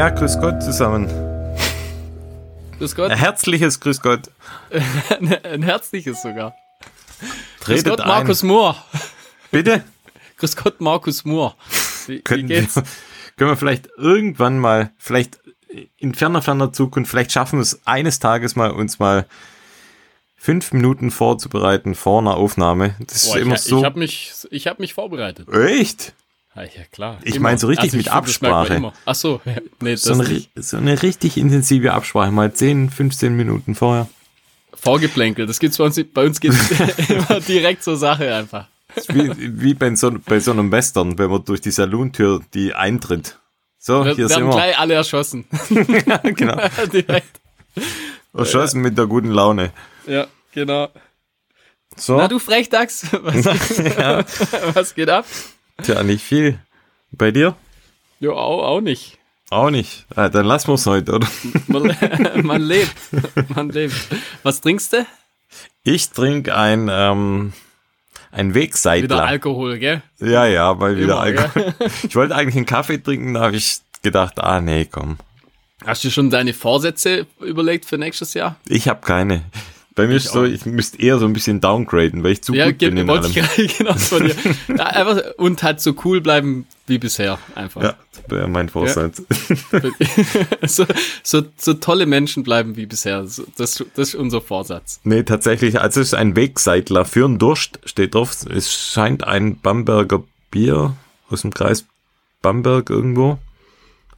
Ja, grüß Gott zusammen. Grüß Gott. Ein herzliches Grüß Gott. Ein herzliches sogar. Grüß Tretet Gott, ein. Markus Mohr. Bitte? Grüß Gott, Markus Mohr. Wie, wie Können wir, geht's? können wir vielleicht irgendwann mal, vielleicht in ferner, ferner Zukunft, vielleicht schaffen wir es eines Tages mal, uns mal fünf Minuten vorzubereiten vor einer Aufnahme. Das ist Boah, immer ich so. ich habe mich, ich hab mich vorbereitet. echt? Ja, ja klar. Ich Immer. mein so richtig mit merkt man Absprache. Ach so, ja, nee, das So eine, so eine richtig intensive Absprache, mal 10, 15 Minuten vorher. Vorgeplänkel. Das gibt's bei uns, bei uns geht's immer direkt zur Sache einfach. Wie, wie bei, so, bei so einem Western, wenn man durch die Saluntür die eintritt. So, Wir hier sind werden wir. gleich alle erschossen. genau. direkt. Erschossen mit der guten Laune. Ja, genau. So, Na du Frechdachs, was, ja, was geht ab? Tja, nicht viel. Bei dir? Jo, auch, auch nicht. Auch nicht. Ah, dann lassen wir es heute, oder? Man, man lebt. Man lebt. Was trinkst du? Ich trinke ein, ähm, ein Wieder Wegseitler. Alkohol, gell? ja, ja, mal wieder Immer, Alkohol. Ich wollte eigentlich einen Kaffee trinken, da habe ich gedacht, ah nee, komm. Hast du schon deine Vorsätze überlegt für nächstes Jahr? Ich habe keine. Bei mir ist so, ich müsste eher so ein bisschen downgraden, weil ich zu Ja, gut bin in allem. ich genau von dir. Ja, einfach, und halt so cool bleiben wie bisher. Einfach. Ja, das mein Vorsatz. so, so, so tolle Menschen bleiben wie bisher. So, das, das ist unser Vorsatz. Nee, tatsächlich, also es ist ein Wegseitler für einen Durst, steht drauf. Es scheint ein Bamberger Bier aus dem Kreis Bamberg irgendwo.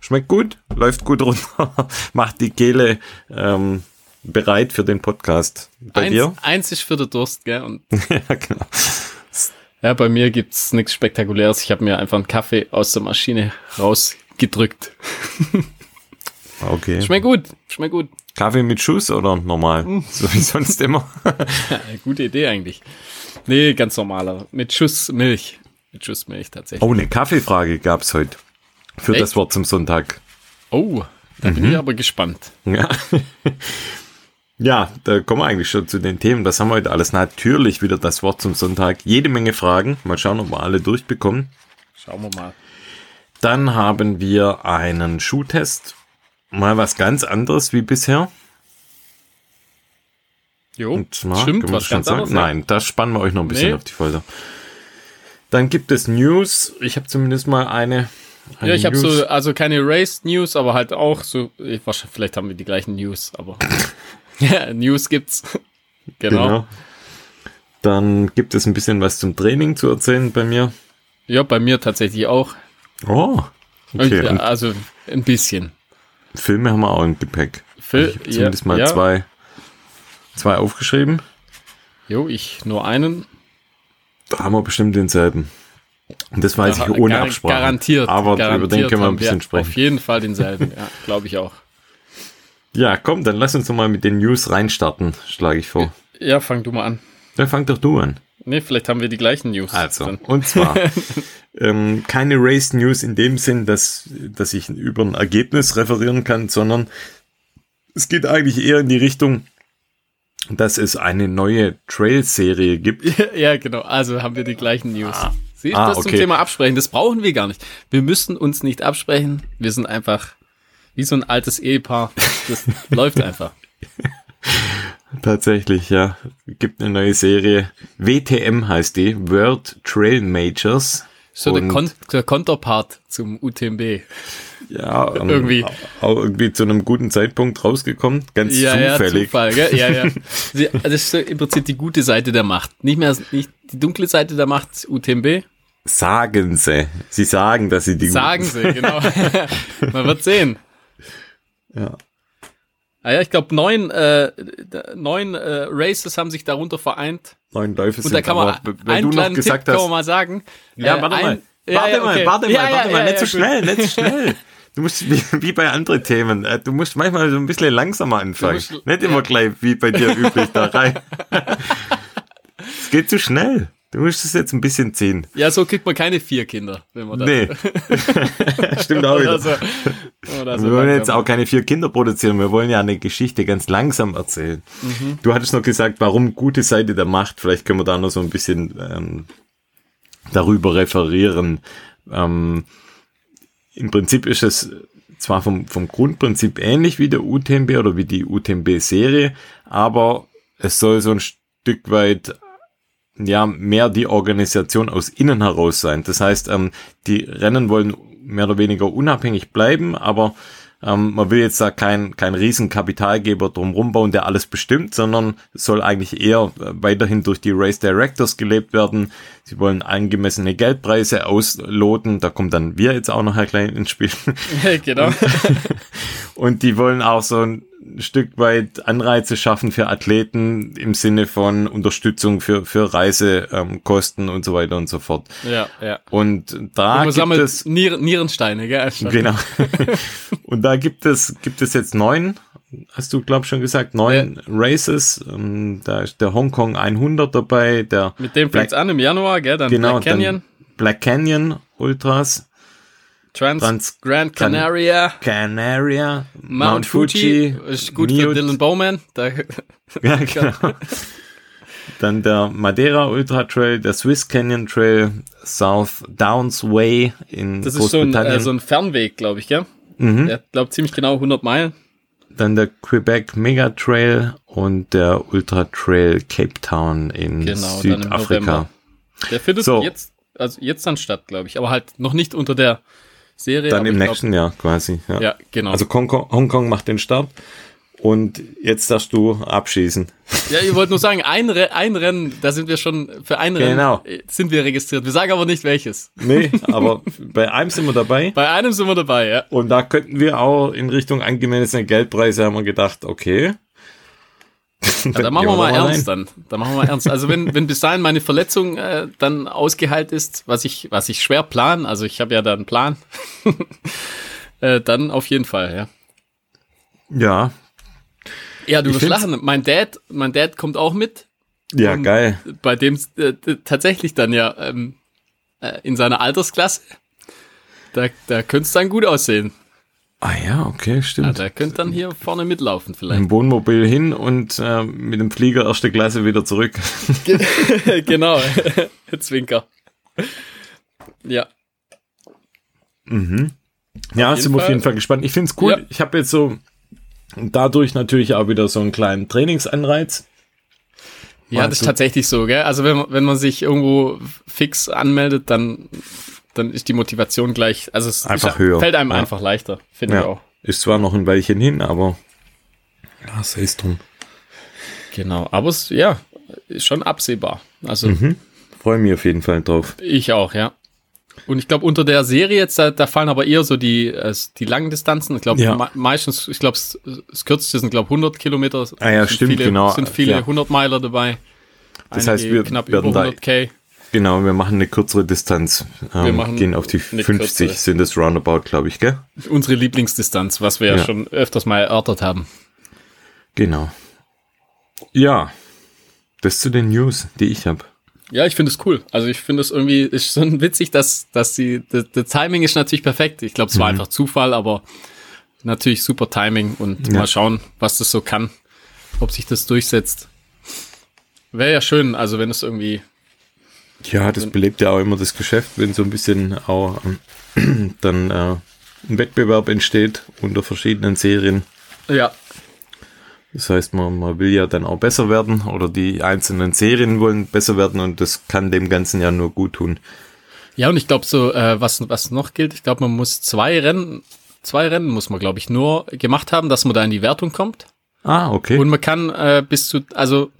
Schmeckt gut, läuft gut runter, macht die Kehle ähm, bereit für den Podcast. Bei eins, dir? eins ist für den Durst, gell? Und ja, genau. ja, bei mir gibt's nichts Spektakuläres. Ich habe mir einfach einen Kaffee aus der Maschine rausgedrückt. Okay. Schmeckt gut, schmeckt gut. Kaffee mit Schuss oder normal? Hm. So wie sonst immer. Gute Idee eigentlich. Nee, ganz normaler. Mit Schuss Milch. Mit Schuss Milch tatsächlich. Oh, eine Kaffeefrage gab's heute. Für Echt? das Wort zum Sonntag. Oh, da bin ich aber gespannt. Ja. Ja, da kommen wir eigentlich schon zu den Themen. Das haben wir heute alles. Natürlich wieder das Wort zum Sonntag. Jede Menge Fragen. Mal schauen, ob wir alle durchbekommen. Schauen wir mal. Dann haben wir einen Schuhtest. Mal was ganz anderes wie bisher. Jo, Und zwar, stimmt, was schon ganz sagen? anderes. Nein, da spannen wir euch noch ein bisschen Nee. auf die Folter. Dann gibt es News. Ich habe zumindest mal eine. eine Ja, ich habe News. so, also keine Race-News, aber halt auch so, ich, vielleicht haben wir die gleichen News, aber ja, News gibt's. Genau. Genau. Dann gibt es ein bisschen was zum Training zu erzählen bei mir. Ja, bei mir tatsächlich auch. Oh, okay. Und, also ein bisschen. Filme haben wir auch im Gepäck. Phil, ich habe zumindest mal ja. zwei, zwei aufgeschrieben. Jo, ich nur einen. Da haben wir bestimmt denselben. Und das weiß Ja, ich ohne gar- Absprache. Garantiert. Aber garantiert über den können wir ein bisschen Auf sprechen. jeden Fall denselben, ja, glaube ich auch. Ja, komm, dann lass uns doch mal mit den News reinstarten, schlage ich vor. Ja, fang du mal an. Dann fang doch du an. Nee, vielleicht haben wir die gleichen News. Also, Dann. und zwar ähm, keine Race News in dem Sinn, dass, dass ich über ein Ergebnis referieren kann, sondern es geht eigentlich eher in die Richtung, dass es eine neue Trail-Serie gibt. Ja, genau. Also haben wir die gleichen News. Siehst du, Ah, das zum okay. Thema Absprechen. Das brauchen wir gar nicht. Wir müssen uns nicht absprechen. Wir sind einfach wie so ein altes Ehepaar. Das läuft einfach. Tatsächlich, ja. Gibt eine neue Serie. WTM heißt die, World Trail Majors. So der, Kon der Konterpart zum UTMB. Ja, ähm, Irgendwie. Auch irgendwie zu einem guten Zeitpunkt rausgekommen. Ganz Ja, ja, zufällig. Zufall, gell? Ja, ja. Das ist so im Prinzip die gute Seite der Macht. Nicht mehr nicht die dunkle Seite der Macht, UTMB. Sagen sie. Sie sagen, dass sie die Sagen sie, genau. Man wird sehen. Ja. Ah ja, ich glaube, neun, äh, neun äh, Races haben sich darunter vereint. neuen Läufe Und sind. da kann man aber wenn du noch gesagt Tipp kann man hast, mal sagen. Ja, Äh, warte ein- mal. Ja, warte ja, mal, okay. warte mal, warte ja, mal, ja, nicht ja, so schnell, nicht so schnell. Du musst wie, wie bei anderen Themen, äh, du musst manchmal so ein bisschen langsamer anfangen. musst- nicht immer gleich wie bei dir üblich da rein. Es geht zu schnell. Du musst es jetzt ein bisschen ziehen. Ja, so kriegt man keine vier Kinder, wenn man das. Nee. Stimmt auch wieder. Oder so, oder so wir wollen jetzt auch keine vier Kinder produzieren, wir wollen ja eine Geschichte ganz langsam erzählen. Mhm. Du hattest noch gesagt, warum gute Seite der Macht, vielleicht können wir da noch so ein bisschen ähm, darüber referieren. Ähm, Im Prinzip ist es zwar vom, vom Grundprinzip ähnlich wie der UTMB oder wie die UTMB-Serie, aber es soll so ein Stück weit ja mehr die Organisation aus innen heraus sein. Das heißt, ähm, die Rennen wollen mehr oder weniger unabhängig bleiben, aber ähm, man will jetzt da kein, kein Riesenkapitalgeber drumherum bauen, der alles bestimmt, sondern es soll eigentlich eher äh, weiterhin durch die Race Directors gelebt werden. Sie wollen angemessene Geldpreise ausloten. Da kommt dann wir jetzt auch noch ein klein ins Spiel. genau. Und die wollen auch so ein Stück weit Anreize schaffen für Athleten im Sinne von Unterstützung für, für Reisekosten ähm, und so weiter und so fort. Ja, ja. Und da gibt es Nieren, Nierensteine, gell? Genau. und da gibt es gibt es jetzt neun, hast du glaub schon gesagt, neun ja. Races. Ähm, da ist der Hongkong 100 dabei, der Mit dem fängt's an im Januar, gell? Dann genau, Black Canyon. Black Canyon Ultras. Trans, Trans Grand Canaria, Canaria, Mount, Mount Fuji, ist gut Mute. für Dylan Bowman. Da, ja, genau. Dann der Madeira Ultra Trail, der Swiss Canyon Trail, South Downs Way in Das ist so ein, äh, so ein Fernweg, glaube ich, ja? Mhm. Der glaubt ziemlich genau 100 Meilen. Dann der Quebec Mega Trail und der Ultra Trail Cape Town in genau, Südafrika. Der findet so. jetzt, also jetzt dann statt, glaube ich, aber halt noch nicht unter der Serie. Dann im nächsten glaub, Jahr quasi. Ja. ja, genau. Also Hongkong, Hongkong macht den Start. Und jetzt darfst du abschießen. Ja, ich wollte nur sagen, ein, Re ein Rennen, da sind wir schon, für ein genau. Rennen sind wir registriert. Wir sagen aber nicht welches. Nee, aber bei einem sind wir dabei. Bei einem sind wir dabei, ja. Und da könnten wir auch in Richtung angemessene Geldpreise haben wir gedacht, okay, ja, da machen wir mal ernst dann. Da machen wir mal ernst. Also wenn, wenn bis dahin meine Verletzung äh, dann ausgeheilt ist, was ich, was ich schwer plan, also ich habe ja da einen Plan, äh, dann auf jeden Fall, ja. Ja. Ja, du wirst lachen. Mein Dad, mein Dad kommt auch mit. Ja, geil. Bei dem äh, tatsächlich dann ja ähm, äh, in seiner Altersklasse. Da, da könnte es dann gut aussehen. Ah ja, okay, stimmt. Ja, der könnte dann hier vorne mitlaufen vielleicht. Im Wohnmobil hin und äh, mit dem Flieger erste Klasse wieder zurück. genau, Zwinker. Ja. Mhm. Ja, sind wir auf jeden Fall gespannt. Ich finde es cool. Ja. Ich habe jetzt so dadurch natürlich auch wieder so einen kleinen Trainingsanreiz. Ja, das ist tatsächlich so, gell? Also wenn, wenn man sich irgendwo fix anmeldet, dann dann ist die Motivation gleich, also es einfach ist, höher. fällt einem ja. einfach leichter, finde ja. ich auch. Ist zwar noch ein Weilchen hin, aber ja, sei es drum. Genau, aber es, ja, ist schon absehbar. Also mhm. freue mich auf jeden Fall drauf. Ich auch, ja. Und ich glaube, unter der Serie jetzt, da, da, fallen aber eher so die, äh, die langen Distanzen. Ich glaube, ja. meistens, ich glaube, das kürzeste sind, glaube 100 Kilometer. Ah ja, stimmt, viele, genau. sind viele ja. 100 Meiler dabei. Das heißt, wir knapp über 100 K. Genau, wir machen eine kürzere Distanz. Ähm, wir machen gehen auf die 50, kürzere. sind das roundabout, glaube ich, gell? Unsere Lieblingsdistanz, was wir ja. ja schon öfters mal erörtert haben. Genau. Ja, das zu den News, die ich habe. Ja, ich finde es cool. Also ich finde es irgendwie ist schon witzig, dass dass die das Timing ist natürlich perfekt. Ich glaube, es war mhm. einfach Zufall, aber natürlich super Timing und ja. mal schauen, was das so kann, ob sich das durchsetzt. Wäre ja schön, also wenn es irgendwie ja, das belebt ja auch immer das Geschäft, wenn so ein bisschen auch dann äh, ein Wettbewerb entsteht unter verschiedenen Serien. Ja. Das heißt, man, man will ja dann auch besser werden oder die einzelnen Serien wollen besser werden und das kann dem Ganzen ja nur gut tun. Ja, und ich glaube so, äh, was, was noch gilt, ich glaube, man muss zwei Rennen, zwei Rennen muss man, glaube ich, nur gemacht haben, dass man da in die Wertung kommt. Ah, okay. Und man kann äh, bis zu, also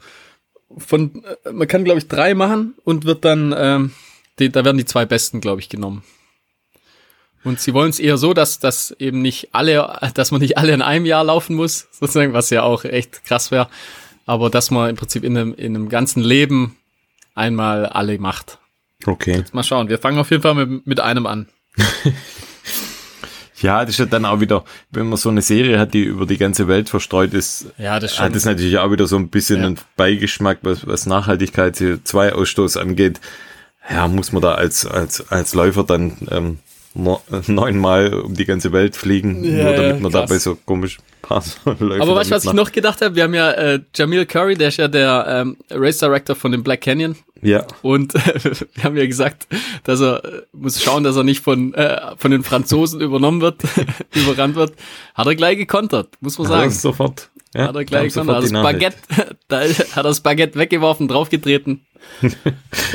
von, äh, man kann glaube ich drei machen und wird dann, ähm, die, da werden die zwei besten glaube ich genommen. Und sie wollen es eher so, dass, dass eben nicht alle, dass man nicht alle in einem Jahr laufen muss, sozusagen, was ja auch echt krass wäre. Aber dass man im Prinzip in einem, in einem ganzen Leben einmal alle macht. Okay. Jetzt mal schauen. Wir fangen auf jeden Fall mit, mit einem an. Ja, das ist ja dann auch wieder, wenn man so eine Serie hat, die über die ganze Welt verstreut ist, ja, das hat das natürlich auch wieder so ein bisschen ja. einen Beigeschmack, was, was Nachhaltigkeit, CO2-Ausstoß angeht. Ja, muss man da als, als, als Läufer dann ähm, neunmal um die ganze Welt fliegen, ja, nur damit man krass. dabei so komisch Pass läuft. Aber weißt du, was ich noch gedacht habe? Wir haben ja äh, Jamil Curry, der ist ja der ähm, Race Director von dem Black Canyon. Ja. Und äh, wir haben ja gesagt, dass er äh, muss schauen, dass er nicht von, äh, von den Franzosen übernommen wird, überrannt wird. Hat er gleich gekontert, muss man sagen. Hat er sofort. Ja, hat er gleich gekontert. Das Baguette, da hat er das Baguette weggeworfen, draufgetreten.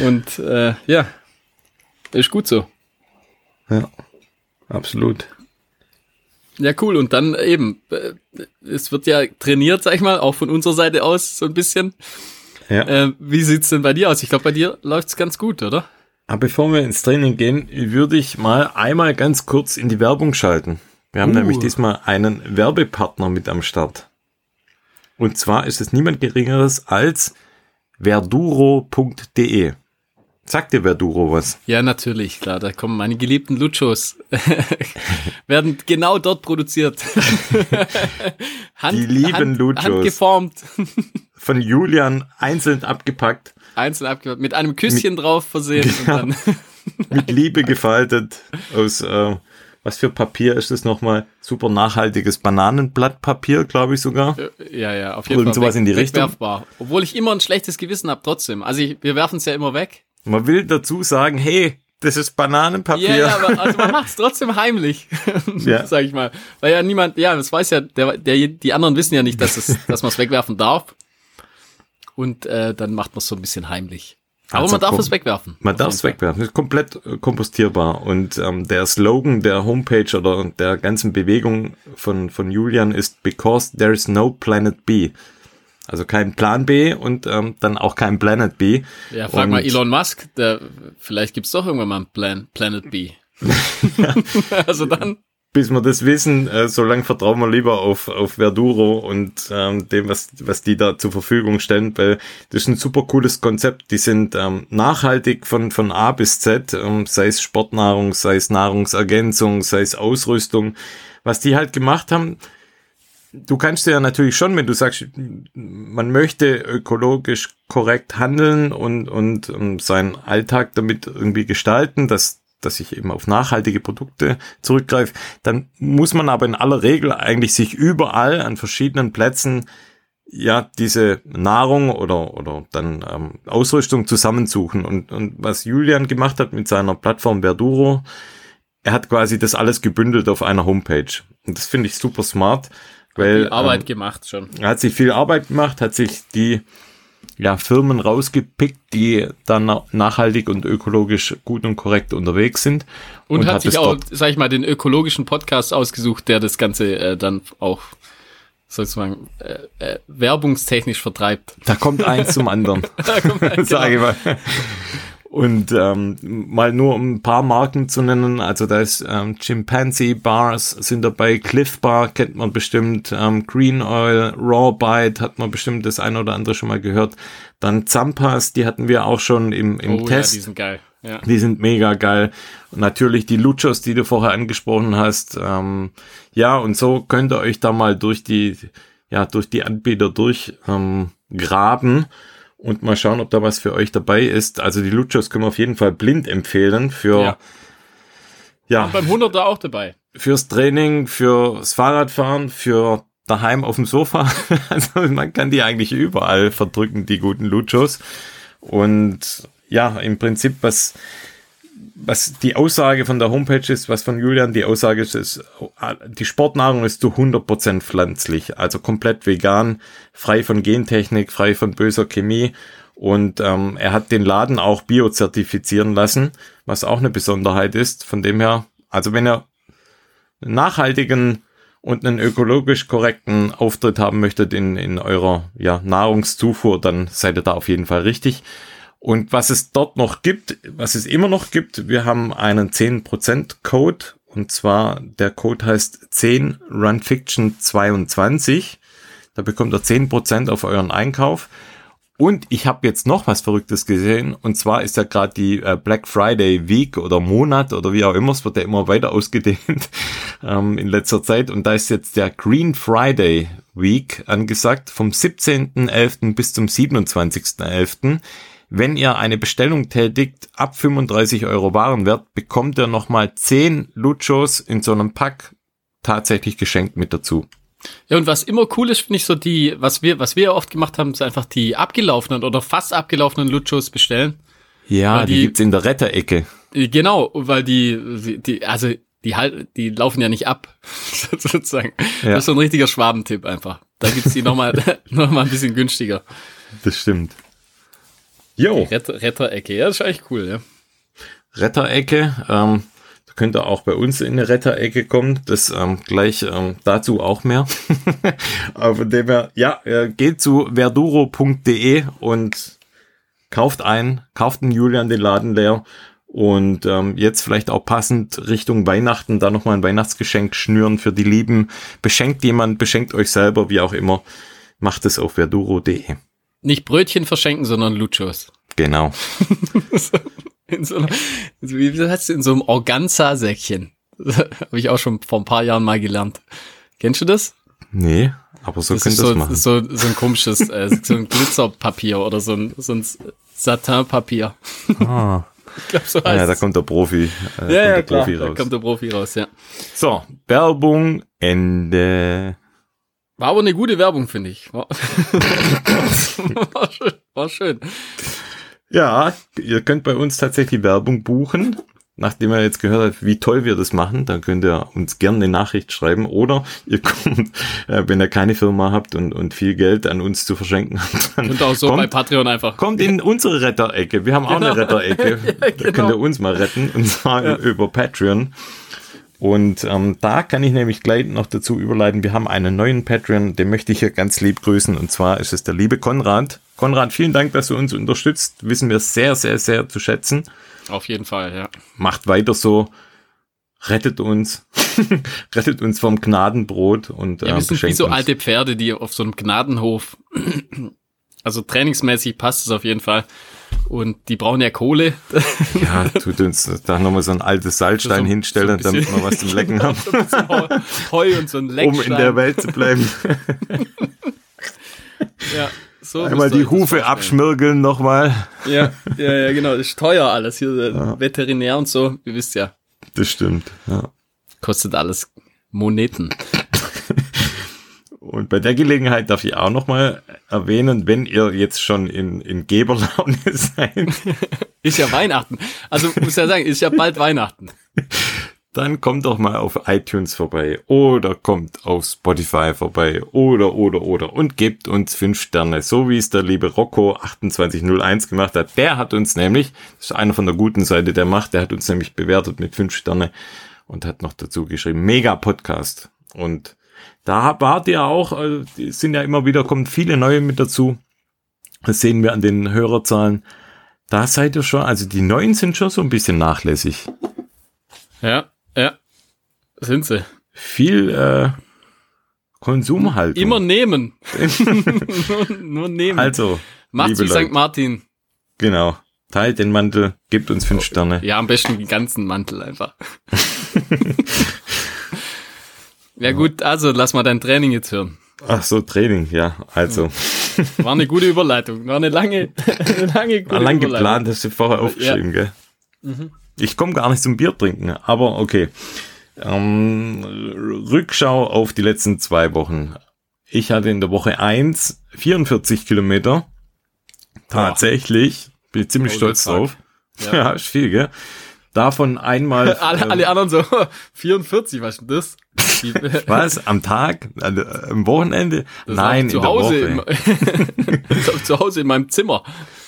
Und äh, ja, ist gut so. Ja, absolut. Ja, cool. Und dann eben, äh, es wird ja trainiert, sag ich mal, auch von unserer Seite aus so ein bisschen. Ja. Äh, wie sieht's denn bei dir aus? Ich glaube, bei dir läuft's ganz gut, oder? Aber bevor wir ins Training gehen, würde ich mal einmal ganz kurz in die Werbung schalten. Wir haben uh. nämlich diesmal einen Werbepartner mit am Start. Und zwar ist es niemand Geringeres als verduro.de. Sagt dir Verduro was? Ja, natürlich, klar. Da kommen meine geliebten Luchos. werden genau dort produziert. Hand, Die lieben Hand, Luchos. Handgeformt. Von Julian einzeln abgepackt. Einzeln abgepackt. Mit einem Küsschen mit, drauf versehen. Ja, mit Liebe gefaltet. Aus, äh, was für Papier ist das nochmal? Super nachhaltiges Bananenblattpapier, glaube ich sogar. Äh, ja, ja, auf jeden Fall. sowas weg, in die Richtung. Obwohl ich immer ein schlechtes Gewissen habe, trotzdem. Also ich, wir werfen es ja immer weg. Man will dazu sagen, hey, das ist Bananenpapier. Ja, ja aber also man macht es trotzdem heimlich, ja. sag ich mal. Weil ja niemand, ja, das weiß ja, der, der, die anderen wissen ja nicht, dass, es, dass man es wegwerfen darf. Und äh, dann macht man es so ein bisschen heimlich. Aber also man darf es wegwerfen. Man darf es wegwerfen. Ist komplett äh, kompostierbar. Und ähm, der Slogan der Homepage oder der ganzen Bewegung von, von Julian ist Because there is no planet B. Also kein Plan B und ähm, dann auch kein Planet B. Ja, frag und mal Elon Musk, der, vielleicht gibt's doch irgendwann mal einen Plan, Planet B. also dann. Bis wir das wissen, äh, so lange vertrauen wir lieber auf, auf Verduro und ähm, dem, was, was die da zur Verfügung stellen, weil das ist ein super cooles Konzept. Die sind ähm, nachhaltig von, von A bis Z, ähm, sei es Sportnahrung, sei es Nahrungsergänzung, sei es Ausrüstung. Was die halt gemacht haben, du kannst ja natürlich schon, wenn du sagst, man möchte ökologisch korrekt handeln und, und, und seinen Alltag damit irgendwie gestalten, dass, dass ich eben auf nachhaltige Produkte zurückgreife, dann muss man aber in aller Regel eigentlich sich überall an verschiedenen Plätzen ja diese Nahrung oder oder dann ähm, Ausrüstung zusammensuchen. Und und was Julian gemacht hat mit seiner Plattform Verduro, er hat quasi das alles gebündelt auf einer Homepage. Und das finde ich super smart weil, viel Arbeit ähm, gemacht schon. Er hat sich viel Arbeit gemacht, hat sich die ja, Firmen rausgepickt, die dann nachhaltig und ökologisch gut und korrekt unterwegs sind. Und, und hat, hat sich auch, sag ich mal, den ökologischen Podcast ausgesucht, der das Ganze äh, dann auch sozusagen äh, äh, werbungstechnisch vertreibt. Da kommt eins zum anderen. da kommt eins, Sage genau. ich mal. Und ähm, mal nur um ein paar Marken zu nennen, also da ist ähm, Chimpanzee Bars sind dabei, Cliff Bar kennt man bestimmt, ähm, Green Oil, Raw Bite hat man bestimmt das ein oder andere schon mal gehört. Dann Zampas, die hatten wir auch schon im, im oh, Test. Ja, die sind geil. Ja. Die sind mega geil. Und natürlich die Luchos, die du vorher angesprochen hast. Ähm, ja, und so könnt ihr euch da mal durch die, ja, durch die Anbieter durchgraben. Ähm, und mal schauen, ob da was für euch dabei ist. Also die Luchos können wir auf jeden Fall blind empfehlen für ja. ja und beim 100er auch dabei. Fürs Training, fürs Fahrradfahren, für daheim auf dem Sofa. Also man kann die eigentlich überall verdrücken, die guten Luchos. Und ja, im Prinzip, was was die Aussage von der Homepage ist, was von Julian die Aussage ist, ist, die Sportnahrung ist zu 100% pflanzlich, also komplett vegan, frei von Gentechnik, frei von böser Chemie. Und ähm, er hat den Laden auch biozertifizieren lassen, was auch eine Besonderheit ist. Von dem her, also wenn ihr einen nachhaltigen und einen ökologisch korrekten Auftritt haben möchtet in, in eurer ja, Nahrungszufuhr, dann seid ihr da auf jeden Fall richtig. Und was es dort noch gibt, was es immer noch gibt, wir haben einen 10% Code und zwar der Code heißt 10 Runfiction 22. Da bekommt ihr 10% auf euren Einkauf. Und ich habe jetzt noch was Verrücktes gesehen. Und zwar ist ja gerade die äh, Black Friday Week oder Monat oder wie auch immer. Es wird ja immer weiter ausgedehnt ähm, in letzter Zeit. Und da ist jetzt der Green Friday Week angesagt vom 17.11. bis zum 27.11 wenn ihr eine Bestellung tätigt, ab 35 Euro Warenwert, bekommt ihr nochmal 10 Luchos in so einem Pack tatsächlich geschenkt mit dazu. Ja, und was immer cool ist, finde ich so die, was wir, was wir oft gemacht haben, ist einfach die abgelaufenen oder fast abgelaufenen Luchos bestellen. Ja, die, die- die gibt's in der Retterecke. Äh, Genau, weil die, die, also die halt, die laufen ja nicht ab, sozusagen. Ja. Das ist so ein richtiger Schwabentipp einfach. Da gibt's die nochmal, noch mal ein bisschen günstiger. Das stimmt. Jo, Retter, Retterecke, ja, das ist eigentlich cool, ja. Retterecke. Ähm, da könnt ihr auch bei uns in eine Retterecke kommen. Das ähm, gleich ähm, dazu auch mehr. Aber von dem her, ja, äh, geht zu verduro.de und kauft ein, kauft den Julian den Laden leer. Und ähm, jetzt vielleicht auch passend Richtung Weihnachten da nochmal ein Weihnachtsgeschenk schnüren für die Lieben. Beschenkt jemand, beschenkt euch selber, wie auch immer. Macht es auf verduro.de. Nicht Brötchen verschenken, sondern Luchos. Genau. In so einer, wie heißt in so einem Organza-Säckchen. Habe ich auch schon vor ein paar Jahren mal gelernt. Kennst du das? Nee, aber so das könnt ist ihr so, machen. so, so ein komisches, äh, so ein Glitzerpapier oder so ein, so ein Satinpapier. Ah. Ich glaube, so Ah, ja, heißt da kommt der Profi, äh, Ja, ja, der klar, Profi da raus. kommt der Profi raus, ja. So, Werbung, Ende. War aber eine gute Werbung, finde ich. War, war, schön, war schön. Ja, ihr könnt bei uns tatsächlich Werbung buchen. Nachdem ihr jetzt gehört habt, wie toll wir das machen, dann könnt ihr uns gerne eine Nachricht schreiben oder ihr kommt, äh, wenn ihr keine Firma habt und, und viel Geld an uns zu verschenken habt, dann Und auch so bei kommt, Patreon einfach. kommt in unsere Retterecke. Wir haben auch eine Genau. Retterecke. Da genau. könnt ihr uns mal retten und zwar über Patreon. Und ähm, da kann ich nämlich gleich noch dazu überleiten, wir haben einen neuen Patreon, den möchte ich hier ganz lieb grüßen und zwar ist es der liebe Konrad. Konrad, vielen Dank, dass du uns unterstützt, wissen wir sehr, sehr, sehr zu schätzen. Auf jeden Fall, ja. Macht weiter so, rettet uns, rettet uns vom Gnadenbrot und Ja, ähm, wir sind wie so alte Pferde, die auf so einem Gnadenhof, also trainingsmäßig passt es auf jeden Fall. Und die brauchen ja Kohle. Ja, tut uns da nochmal so ein altes Salzstein So- so hinstellen, bisschen- damit wir was zum Lecken haben, So Heu- und so ein um Leckstein. in der Welt zu bleiben. Ja, so Einmal die Hufe abschmirgeln nochmal. Ja, ja, ja, genau. Das ist teuer alles. Hier äh, Veterinär und so. Ihr wisst ja, Das stimmt, ja. kostet alles Moneten. Und bei der Gelegenheit darf ich auch nochmal erwähnen, wenn ihr jetzt schon in, in Geberlaune seid, Ist ja Weihnachten. Also muss ja sagen, ist ja bald Weihnachten. dann kommt doch mal auf iTunes vorbei oder kommt auf Spotify vorbei oder, oder, oder und gebt uns fünf Sterne, so wie es der liebe Rocco 2801 gemacht hat. Der hat uns nämlich, das ist einer von der guten Seite der Macht, der hat uns nämlich bewertet mit fünf Sterne und hat noch dazu geschrieben, mega Podcast. Und da wart ihr auch, also die sind ja immer wieder, kommen viele neue mit dazu. Das sehen wir an den Hörerzahlen. Da seid ihr schon, also die neuen sind schon so ein bisschen nachlässig. Ja, ja. Sind sie. Viel äh, Konsumhaltung. Immer nehmen. nur, nur nehmen. Also, Macht's liebe wie Leute, St. Martin. genau. Teilt den Mantel, gebt uns fünf Sterne. Ja, am besten den ganzen Mantel einfach. ja gut, also lass mal dein Training jetzt hören. Ach so, Training, ja. Also, War eine gute Überleitung. War eine lange, eine lange gute war lang Überleitung. geplant, hast du vorher aufgeschrieben, gell? Ich komme gar nicht zum Bier trinken, aber okay. Ähm, Rückschau auf die letzten zwei Wochen. Ich hatte in der Woche eins 44 Kilometer. Tatsächlich. Bin ich ziemlich Oh, stolz drauf. Ja. Ja. ist viel, gell? Davon einmal. Alle, ähm, alle anderen so, 44, was ist denn das? Was? Am Tag? Also, äh, am Wochenende? das Nein, in zu Hause ich zu Hause in meinem Zimmer.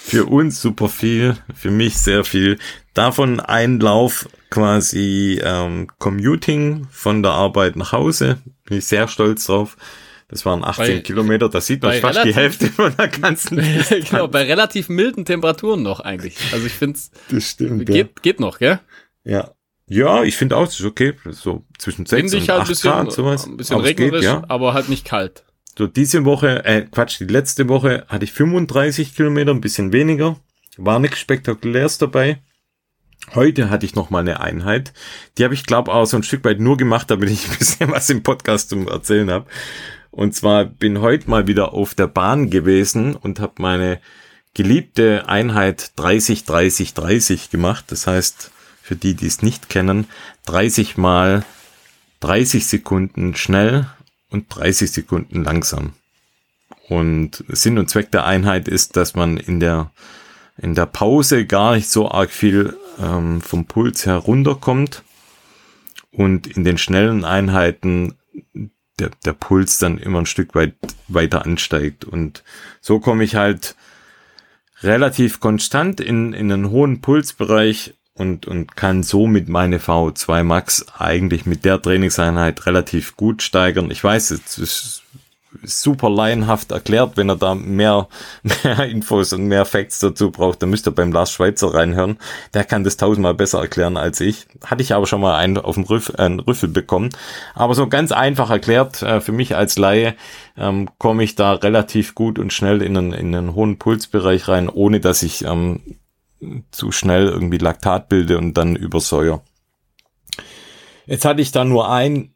Für uns super viel, für mich sehr viel. Davon ein Lauf quasi ähm, Commuting von der Arbeit nach Hause. Bin ich sehr stolz drauf. Das waren 18 Bei- Kilometer, da sieht man fast die relativ- Hälfte von der ganzen genau, bei relativ milden Temperaturen noch eigentlich. Also ich finde Das stimmt, geht, geht noch, gell? ja. Ja, ich finde auch, es ist okay. So zwischen 6 Windig und halt 8 ein bisschen, Grad, sowas. ein bisschen Aber es regnerisch, geht, ja. aber halt nicht kalt. So, diese Woche, äh, Quatsch, die letzte Woche hatte ich 35 Kilometer, ein bisschen weniger. War nichts Spektakuläres dabei. Heute hatte ich noch mal eine Einheit. Die habe ich, glaube auch so ein Stück weit nur gemacht, damit ich ein bisschen was im Podcast zum Erzählen habe. Und zwar bin heute mal wieder auf der Bahn gewesen und habe meine geliebte Einheit 30, 30, 30 gemacht. Das heißt, für die, die es nicht kennen, 30 mal 30 Sekunden schnell und 30 Sekunden langsam. Und Sinn und Zweck der Einheit ist, dass man in der, in der Pause gar nicht so arg viel ähm, vom Puls herunterkommt und in den schnellen Einheiten der, der Puls dann immer ein Stück weit weiter ansteigt. Und so komme ich halt relativ konstant in, in einen hohen Pulsbereich und, und kann somit meine VO2 Max eigentlich mit der Trainingseinheit relativ gut steigern. Ich weiß, es ist super laienhaft erklärt. Wenn er da mehr, mehr Infos und mehr Facts dazu braucht, dann müsst ihr beim Lars Schweizer reinhören. Der kann das tausendmal besser erklären als ich. Hatte ich aber schon mal einen auf dem Rüff, äh, Rüffel bekommen. Aber so ganz einfach erklärt, äh, für mich als Laie, ähm, komme ich da relativ gut und schnell in einen, in einen hohen Pulsbereich rein, ohne dass ich ähm, zu schnell irgendwie Laktat bilde und dann übersäuer. Jetzt hatte ich da nur ein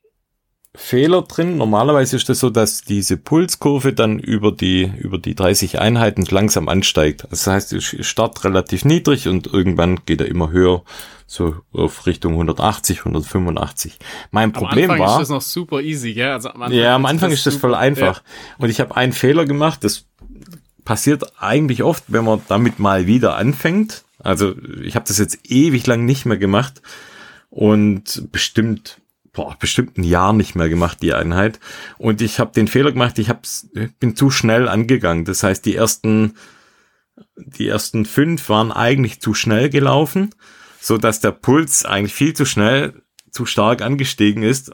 Fehler drin. Normalerweise ist das so, dass diese Pulskurve dann über die, über die 30 Einheiten langsam ansteigt. Das heißt, ich start relativ niedrig und irgendwann geht er immer höher, so auf Richtung 180, 185. Mein Problem am Anfang war. ist das noch super easy, gell? Also am Anfang ja, am Anfang ist das voll super- einfach. Und ich habe einen Fehler gemacht, das passiert eigentlich oft, wenn man damit mal wieder anfängt. Also ich habe das jetzt ewig lang nicht mehr gemacht und bestimmt boah, bestimmt ein Jahr nicht mehr gemacht, die Einheit. Und ich habe den Fehler gemacht, ich hab's, bin zu schnell angegangen. Das heißt, die ersten, die ersten fünf waren eigentlich zu schnell gelaufen, so dass der Puls eigentlich viel zu schnell, zu stark angestiegen ist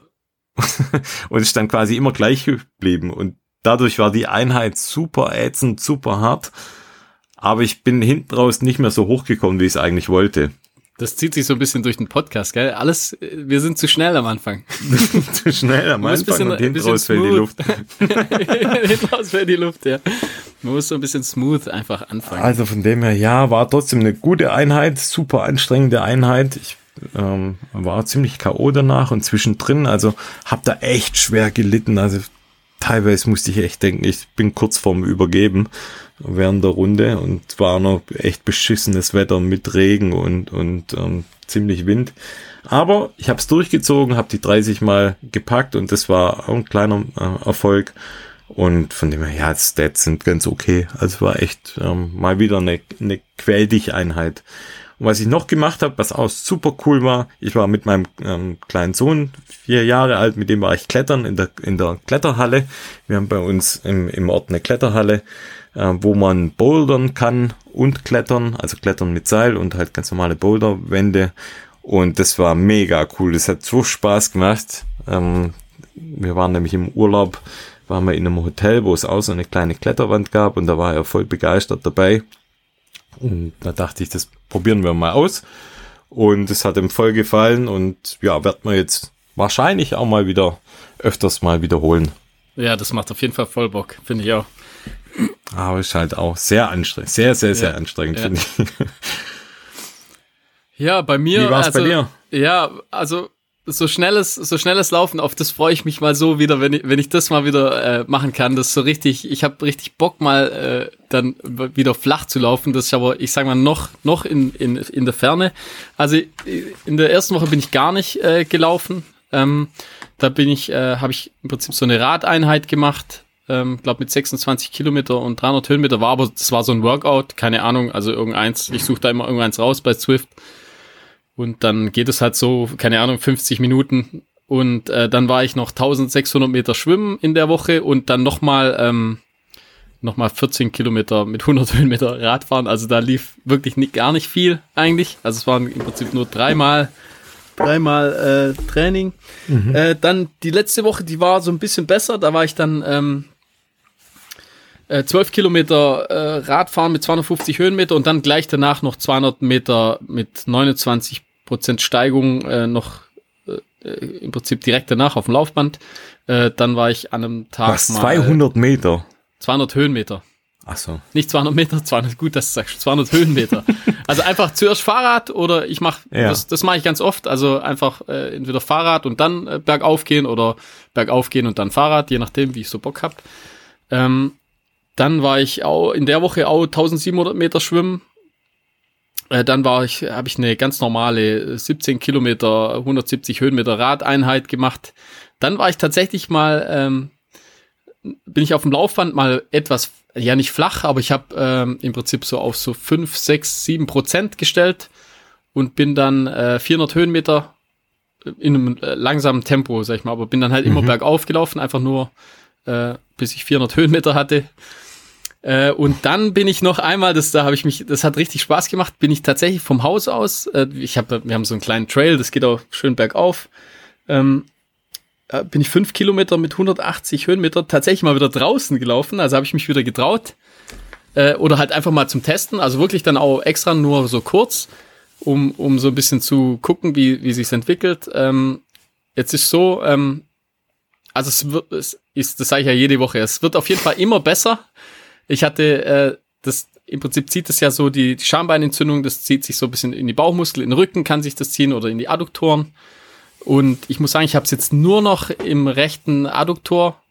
und ist dann quasi immer gleich geblieben. Und dadurch war die Einheit super ätzend, super hart. Aber ich bin hinten raus nicht mehr so hochgekommen, wie ich es eigentlich wollte. Das zieht sich so ein bisschen durch den Podcast, gell? Alles, wir sind zu schnell am Anfang. zu schnell am Anfang bisschen- und hinten raus fällt die. Luft. Hinten raus wäre die Luft, ja. Man muss so ein bisschen smooth einfach anfangen. Also von dem her, ja, war trotzdem eine gute Einheit, super anstrengende Einheit. Ich ähm, war ziemlich K.O. danach und zwischendrin, also hab da echt schwer gelitten. Also teilweise musste ich echt denken, ich bin kurz vorm Übergeben während der Runde und war noch echt beschissenes Wetter mit Regen und, und ähm, ziemlich Wind. Aber ich habe es durchgezogen, habe die 30 Mal gepackt und das war auch ein kleiner äh, Erfolg. Und von dem her, ja, Stats sind ganz okay. Also war echt ähm, mal wieder eine, eine Quäl-Dich-Einheit. Und was ich noch gemacht habe, was auch super cool war, ich war mit meinem ähm, kleinen Sohn, vier Jahre alt, mit dem war ich klettern in der, in der Kletterhalle. Wir haben bei uns im, im Ort eine Kletterhalle, äh, wo man bouldern kann und klettern, also klettern mit Seil und halt ganz normale Boulderwände. Und das war mega cool. Das hat so Spaß gemacht. Ähm, wir waren nämlich im Urlaub, waren wir in einem Hotel, wo es auch so eine kleine Kletterwand gab und da war er voll begeistert dabei. Und da dachte ich, das probieren wir mal aus. Und es hat ihm voll gefallen und ja, werden wir jetzt wahrscheinlich auch mal wieder öfters mal wiederholen. Ja, das macht auf jeden Fall voll Bock, finde ich auch. Aber ist halt auch sehr anstrengend. Sehr, sehr, sehr Ja. anstrengend, Ja. finde ich. Ja, bei mir. Wie war's also, bei dir? Ja, also so schnelles, so schnelles Laufen, auf das freue ich mich mal so wieder, wenn ich, wenn ich das mal wieder äh, machen kann. Das ist so richtig, ich habe richtig Bock mal äh, dann wieder flach zu laufen. Das ist aber, ich sag mal, noch, noch in, in, in der Ferne. Also in der ersten Woche bin ich gar nicht äh, gelaufen. Ähm, da bin ich, äh, habe ich im Prinzip so eine Radeinheit gemacht. Ähm, glaube mit 26 Kilometer und 300 Höhenmeter war, aber das war so ein Workout, keine Ahnung, also irgendeins. Ich suche da immer irgendeins raus bei Swift. Und dann geht es halt so, keine Ahnung, 50 Minuten. Und äh, dann war ich noch 1600 Meter schwimmen in der Woche und dann nochmal ähm, noch mal 14 Kilometer mit 100 Höhenmeter Radfahren. Also da lief wirklich nicht, gar nicht viel eigentlich. Also es waren im Prinzip nur dreimal dreimal äh, Training. Äh, dann die letzte Woche, die war so ein bisschen besser. Da war ich dann ähm, äh, 12 Kilometer äh, Radfahren mit 250 Höhenmeter und dann gleich danach noch 200 Meter mit 29 Prozent Steigung äh, noch äh, im Prinzip direkt danach auf dem Laufband. Äh, dann war ich an einem Tag Was, 200 Meter? 200 Höhenmeter. Ach so. Nicht 200 Meter, 200, gut, dass du sagst, 200 Höhenmeter. also einfach zuerst Fahrrad oder ich mache, Ja. das, das mache ich ganz oft, also einfach äh, entweder Fahrrad und dann äh, bergauf gehen oder bergauf gehen und dann Fahrrad, je nachdem, wie ich so Bock hab. Ähm, dann war ich auch in der Woche auch 1700 Meter schwimmen. Äh, dann war ich, habe ich eine ganz normale 17 Kilometer, 170 Höhenmeter Radeinheit gemacht. Dann war ich tatsächlich mal, ähm, bin ich auf dem Laufband mal etwas, ja nicht flach, aber ich habe ähm, im Prinzip so auf so 5, 6, 7 Prozent gestellt und bin dann äh, 400 Höhenmeter in einem äh, langsamen Tempo, sag ich mal, aber bin dann halt mhm. immer bergauf gelaufen, einfach nur äh, bis ich 400 Höhenmeter hatte. Äh, und dann bin ich noch einmal, das da habe ich mich, das hat richtig Spaß gemacht, bin ich tatsächlich vom Haus aus. Äh, ich habe, wir haben so einen kleinen Trail, das geht auch schön bergauf. Ähm, äh, bin ich fünf Kilometer mit 180 Höhenmeter tatsächlich mal wieder draußen gelaufen. Also habe ich mich wieder getraut. Äh, oder halt einfach mal zum Testen. Also wirklich dann auch extra nur so kurz, um, um so ein bisschen zu gucken, wie, wie sich's entwickelt. Ähm, jetzt ist so, ähm, also es wird, es ist, das sage ich ja jede Woche, es wird auf jeden Fall immer besser. Ich hatte äh, das im Prinzip zieht es ja so die, die Schambeinentzündung, das zieht sich so ein bisschen in die Bauchmuskel, in den Rücken kann sich das ziehen oder in die Adduktoren. Und ich muss sagen, ich habe es jetzt nur noch im rechten Adduktor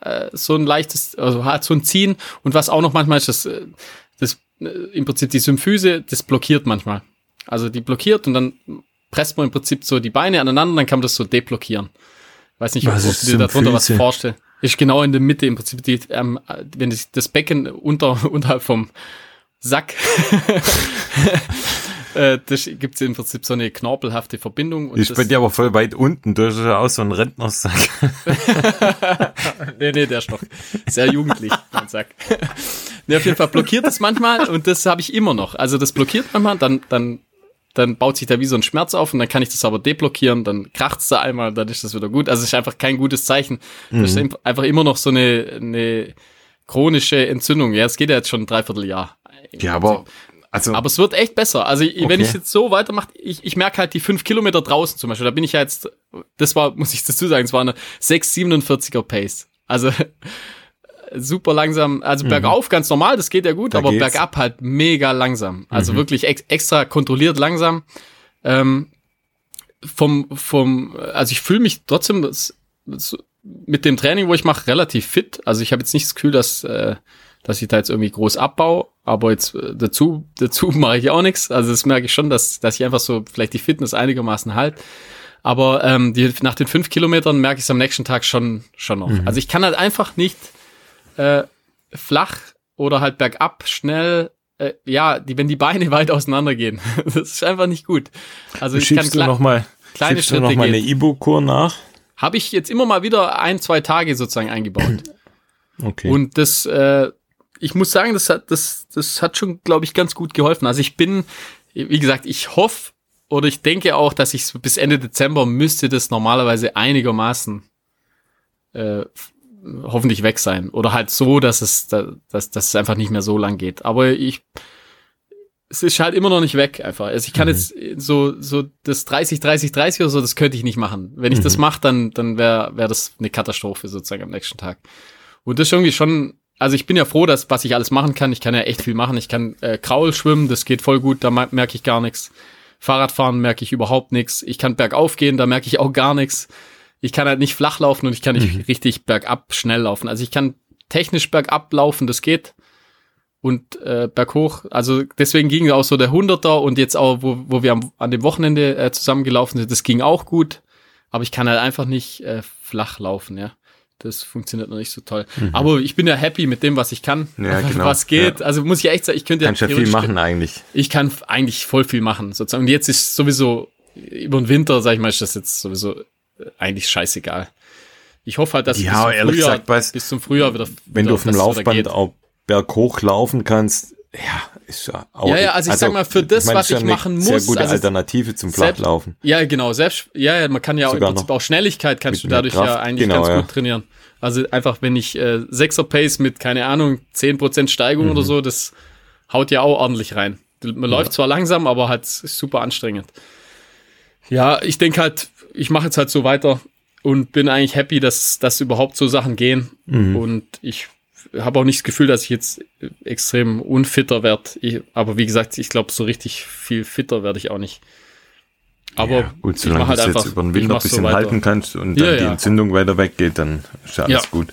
äh, so ein leichtes, also hat so ein Ziehen. Und was auch noch manchmal ist, das, äh, das äh, im Prinzip die Symphyse, das blockiert manchmal. Also die blockiert und dann presst man im Prinzip so die Beine aneinander, dann kann man das so deblockieren. Weiß nicht, ob, ob du dir darunter was vorstellst. Ist genau in der Mitte im Prinzip, die, ähm, wenn sich das Becken unter, unterhalb vom Sack, äh, das gibt es im Prinzip so eine knorpelhafte Verbindung. Und ich bin ja aber voll weit unten, du hast ja auch so einen Rentnersack. nee, nee, der ist noch sehr jugendlich, mein Sack. nee, auf jeden Fall blockiert es manchmal und das habe ich immer noch. Also das blockiert manchmal, dann, dann dann baut sich da wie so ein Schmerz auf und dann kann ich das aber deblockieren, dann kracht's da einmal, dann ist das wieder gut. Also es ist einfach kein gutes Zeichen. Mhm. Das ist einfach immer noch so eine, eine chronische Entzündung. Ja, es geht ja jetzt schon ein Dreivierteljahr. Ja, aber also, aber es wird echt besser. Also okay. wenn ich jetzt so weitermache, ich, ich merke halt die fünf Kilometer draußen zum Beispiel, da bin ich ja jetzt, das war, muss ich dazu sagen, es war eine 6,47er Pace. Also super langsam, also mhm. bergauf ganz normal, das geht ja gut, da aber geht's. bergab halt mega langsam. Also mhm. wirklich ex extra kontrolliert langsam. Ähm, vom, vom, also ich fühle mich trotzdem das, das, mit dem Training, wo ich mache, relativ fit. Also ich habe jetzt nicht das Gefühl, dass, äh, dass ich da jetzt irgendwie groß abbau, aber jetzt äh, dazu, dazu mache ich auch nichts. Also das merke ich schon, dass, dass ich einfach so vielleicht die Fitness einigermaßen halt. Aber ähm, die, nach den fünf Kilometern merke ich es am nächsten Tag schon, schon noch. Mhm. Also ich kann halt einfach nicht äh, flach oder halt bergab schnell äh, ja, die, wenn die Beine weit auseinander gehen. das ist einfach nicht gut. Also ich kann du noch mal, kleine Schritte du noch mal eine Ibu-Kur nach? Habe ich jetzt immer mal wieder ein, zwei Tage sozusagen eingebaut. Okay. Und das, äh, ich muss sagen, das hat, das, das hat schon, glaube ich, ganz gut geholfen. Also ich bin, wie gesagt, ich hoffe oder ich denke auch, dass ich bis Ende Dezember müsste das normalerweise einigermaßen äh, hoffentlich weg sein. Oder halt so, dass es, dass, dass es einfach nicht mehr so lang geht. Aber ich, es ist halt immer noch nicht weg einfach. Also ich kann mhm. jetzt so, so das 30, 30, 30 oder so, das könnte ich nicht machen. Wenn ich mhm. das mache, dann, dann wäre wär das eine Katastrophe sozusagen am nächsten Tag. Und das ist irgendwie schon, also ich bin ja froh, dass was ich alles machen kann. Ich kann ja echt viel machen. Ich kann äh, Kraul schwimmen, das geht voll gut, da merke ich gar nichts. Fahrradfahren merke ich überhaupt nichts. Ich kann bergauf gehen, da merke ich auch gar nichts ich kann halt nicht flach laufen und ich kann nicht mhm. richtig bergab schnell laufen. Also ich kann technisch bergab laufen, das geht. Und äh, berghoch, also deswegen ging auch so der Hunderter und jetzt auch, wo, wo wir am, an dem Wochenende äh, zusammengelaufen sind, das ging auch gut. Aber ich kann halt einfach nicht äh, flach laufen, ja. Das funktioniert noch nicht so toll. Mhm. Aber ich bin ja happy mit dem, was ich kann, ja, genau. was geht. Ja. Also muss ich echt sagen, ich könnte ja viel machen eigentlich. Ich kann eigentlich voll viel machen, sozusagen. Und jetzt ist sowieso über den Winter, sag ich mal, ist das jetzt sowieso eigentlich scheißegal. Ich hoffe halt, dass ja, bis, zum Frühjahr, gesagt, bis zum Frühjahr wieder. Wenn wieder, du auf dem Laufband auch berghoch laufen kannst, ja, ist ja auch. Ja, ja, also ich also, sag mal, für das, ich mein, was ich machen muss. Sehr gute also Alternative zum Flachlaufen. Ja, genau. Selbst, ja, ja, man kann ja auch, im Prinzip auch Schnelligkeit kannst du dadurch Kraft, ja eigentlich genau, ganz ja. gut trainieren. Also einfach, wenn ich äh, 6er Pace mit, keine Ahnung, 10% Steigung mhm. oder so, das haut ja auch ordentlich rein. Man ja. läuft zwar langsam, aber halt super anstrengend. Ja, ich denke halt, ich mache jetzt halt so weiter und bin eigentlich happy, dass, dass überhaupt so Sachen gehen. Mhm. Und ich habe auch nicht das Gefühl, dass ich jetzt extrem unfitter werde. Aber wie gesagt, ich glaube, so richtig viel fitter werde ich auch nicht. Aber ja, gut, solange halt du es jetzt über den Winter ein bisschen so halten kannst und dann ja, die Entzündung weiter weggeht, dann ist ja alles gut.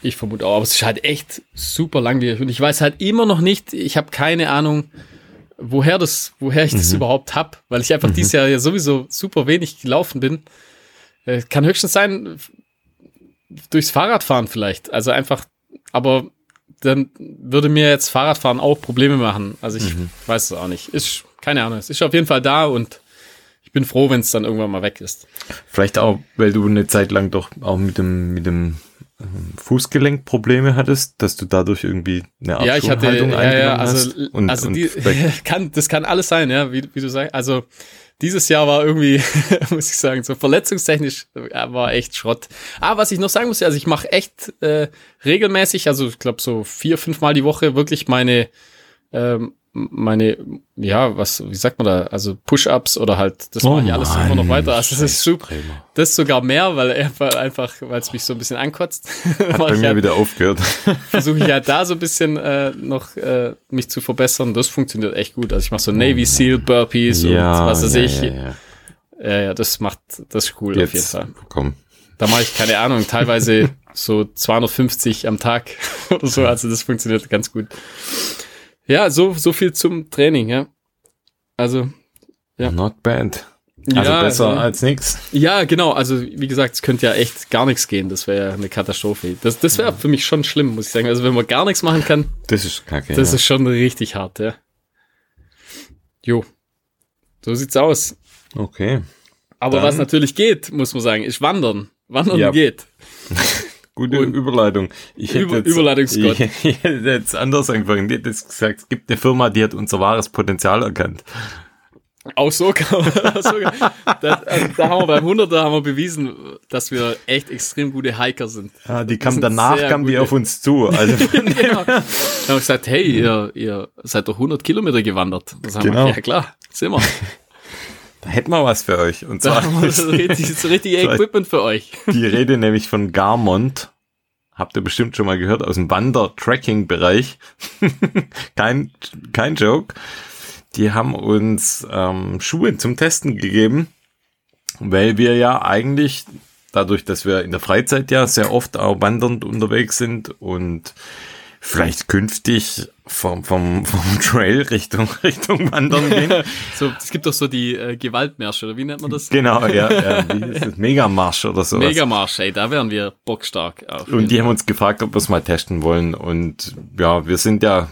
Ich vermute auch, aber es ist halt echt super langwierig und ich weiß halt immer noch nicht, ich habe keine Ahnung, woher das, woher ich das Mhm. überhaupt hab, weil ich einfach dieses Jahr ja sowieso super wenig gelaufen bin. Äh, kann höchstens sein, durchs Fahrradfahren vielleicht. Also einfach, aber dann würde mir jetzt Fahrradfahren auch Probleme machen. Also ich Mhm. weiß es auch nicht. Ist, keine Ahnung, es ist auf jeden Fall da und ich bin froh, wenn es dann irgendwann mal weg ist. Vielleicht auch, weil du eine Zeit lang doch auch mit dem, mit dem ähm, Fußgelenk Probleme hattest, dass du dadurch irgendwie eine Art ja, ich hatte, Schonhaltung ja, ja, also, hast. Und, also und die, kann, das kann alles sein, ja, wie, wie du sagst. Also dieses Jahr war irgendwie, muss ich sagen, so verletzungstechnisch war echt Schrott. Aber was ich noch sagen muss, also ich mache echt äh, regelmäßig, also ich glaube so vier, fünf Mal die Woche wirklich meine ähm, meine, ja, was, wie sagt man da, also Push-Ups oder halt, das Oh mache ich alles Mann, immer noch weiter. Also das ist super. Das ist sogar mehr, weil einfach, einfach weil es mich so ein bisschen ankotzt. Hat bei mir halt- wieder aufgehört. versuche ich halt da so ein bisschen äh, noch äh, mich zu verbessern. Das funktioniert echt gut. Also ich mache so Navy Seal Burpees und was weiß ja, ich. Ja, Ja, ja. ja, das macht das ist cool auf jeden Jetzt, Fall. komm. Da mache ich keine Ahnung, teilweise so 250 am Tag oder so. Also das funktioniert ganz gut. Ja, so so viel zum Training. Ja, also Ja. Not bad. Also ja, besser ja. als nichts. Ja, genau. Also wie gesagt, es könnte ja echt gar nichts gehen. Das wäre ja eine Katastrophe. Das, das wäre für mich schon schlimm, muss ich sagen. Also wenn man gar nichts machen kann, Das ist kacke. Das ja. ist schon richtig hart, ja. Jo. So sieht's aus. okay. Aber Dann- was natürlich geht, muss man sagen, ist Wandern. Wandern Ja. geht. Gute Und- Überleitung. Ich hätte Über- jetzt, Überleitungsgott. Ich, ich hätte jetzt anders angefangen. Die hätte jetzt gesagt, es gibt eine Firma, die hat unser wahres Potenzial erkannt. Auch so kann man, auch so kann, da, also, da haben wir beim 100er haben wir bewiesen, dass wir echt extrem gute Hiker sind. Ja, die Das kam sind danach, sehr kam die gute- auf uns zu. Also genau. Dann haben wir gesagt, hey, ihr, ihr seid doch 100 Kilometer gewandert. Da sagen Genau. wir, ja klar, sind wir. Da hätten wir was für euch. Und zwar wir ist das richtig, das Equipment für euch. die Rede nämlich von Garmont. Habt ihr bestimmt schon mal gehört aus dem Wander-Tracking-Bereich. kein, kein Joke. Die haben uns ähm, Schuhe zum Testen gegeben, weil wir ja eigentlich, dadurch, dass wir in der Freizeit ja sehr oft auch wandernd unterwegs sind und vielleicht künftig vom, vom, vom Trail Richtung, Richtung Wandern gehen. So, es gibt doch so die äh, Gewaltmärsche, oder wie nennt man das? genau, ja, ja, wie ist das? Megamarsch oder sowas. Megamarsch, ey, da wären wir bockstark. Auf Und die haben uns gefragt, ob wir es mal testen wollen. Und ja, wir sind ja,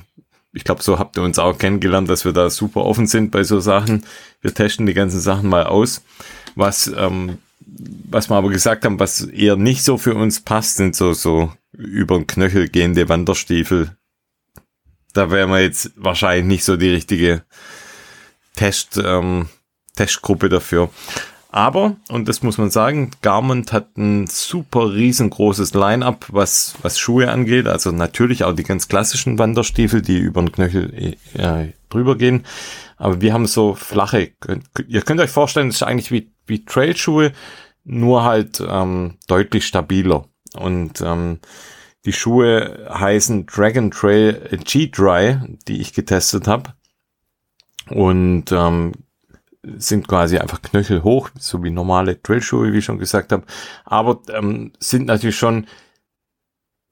ich glaube, so habt ihr uns auch kennengelernt, dass wir da super offen sind bei so Sachen. Wir testen die ganzen Sachen mal aus. Was, ähm, was wir aber gesagt haben, was eher nicht so für uns passt, sind so, so über den Knöchel gehende Wanderstiefel. Da wären wir jetzt wahrscheinlich nicht so die richtige Test, ähm, Testgruppe dafür. Aber, und das muss man sagen, Garment hat ein super riesengroßes Line-up, was, was Schuhe angeht. Also natürlich auch die ganz klassischen Wanderstiefel, die über den Knöchel äh, drüber gehen. Aber wir haben so flache, ihr könnt euch vorstellen, das ist eigentlich wie, wie Trailschuhe, nur halt ähm, deutlich stabiler. Und ähm, die Schuhe heißen Dragon Trail G-Dry, die ich getestet habe. Und ähm, sind quasi einfach knöchelhoch, so wie normale Trailschuhe, wie ich schon gesagt habe. Aber ähm, sind natürlich schon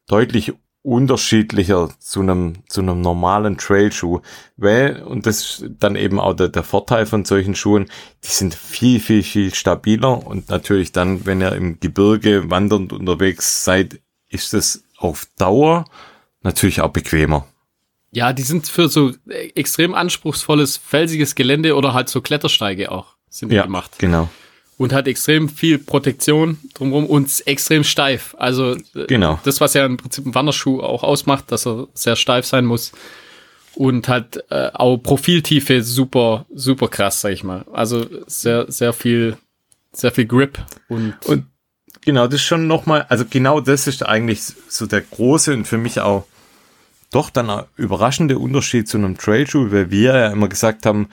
deutlich unterschiedlicher zu einem zu einem normalen Trailschuh, weil und das ist dann eben auch der, der Vorteil von solchen Schuhen, die sind viel viel viel stabiler und natürlich dann, wenn ihr im Gebirge wandernd unterwegs seid, ist es auf Dauer natürlich auch bequemer. Ja, die sind für so extrem anspruchsvolles, felsiges Gelände oder halt so Klettersteige auch sind die gemacht. genau, Und hat extrem viel Protektion drumherum und extrem steif. Also äh, genau. das, was ja im Prinzip ein Wanderschuh auch ausmacht, dass er sehr steif sein muss. Und halt äh, auch Profiltiefe super, super krass, sag ich mal. Also sehr, sehr viel, sehr viel Grip und, Und genau, das ist schon nochmal, also genau das ist eigentlich so der große und für mich auch doch dann überraschende Unterschied zu einem Trailschuh, weil wir ja immer gesagt haben,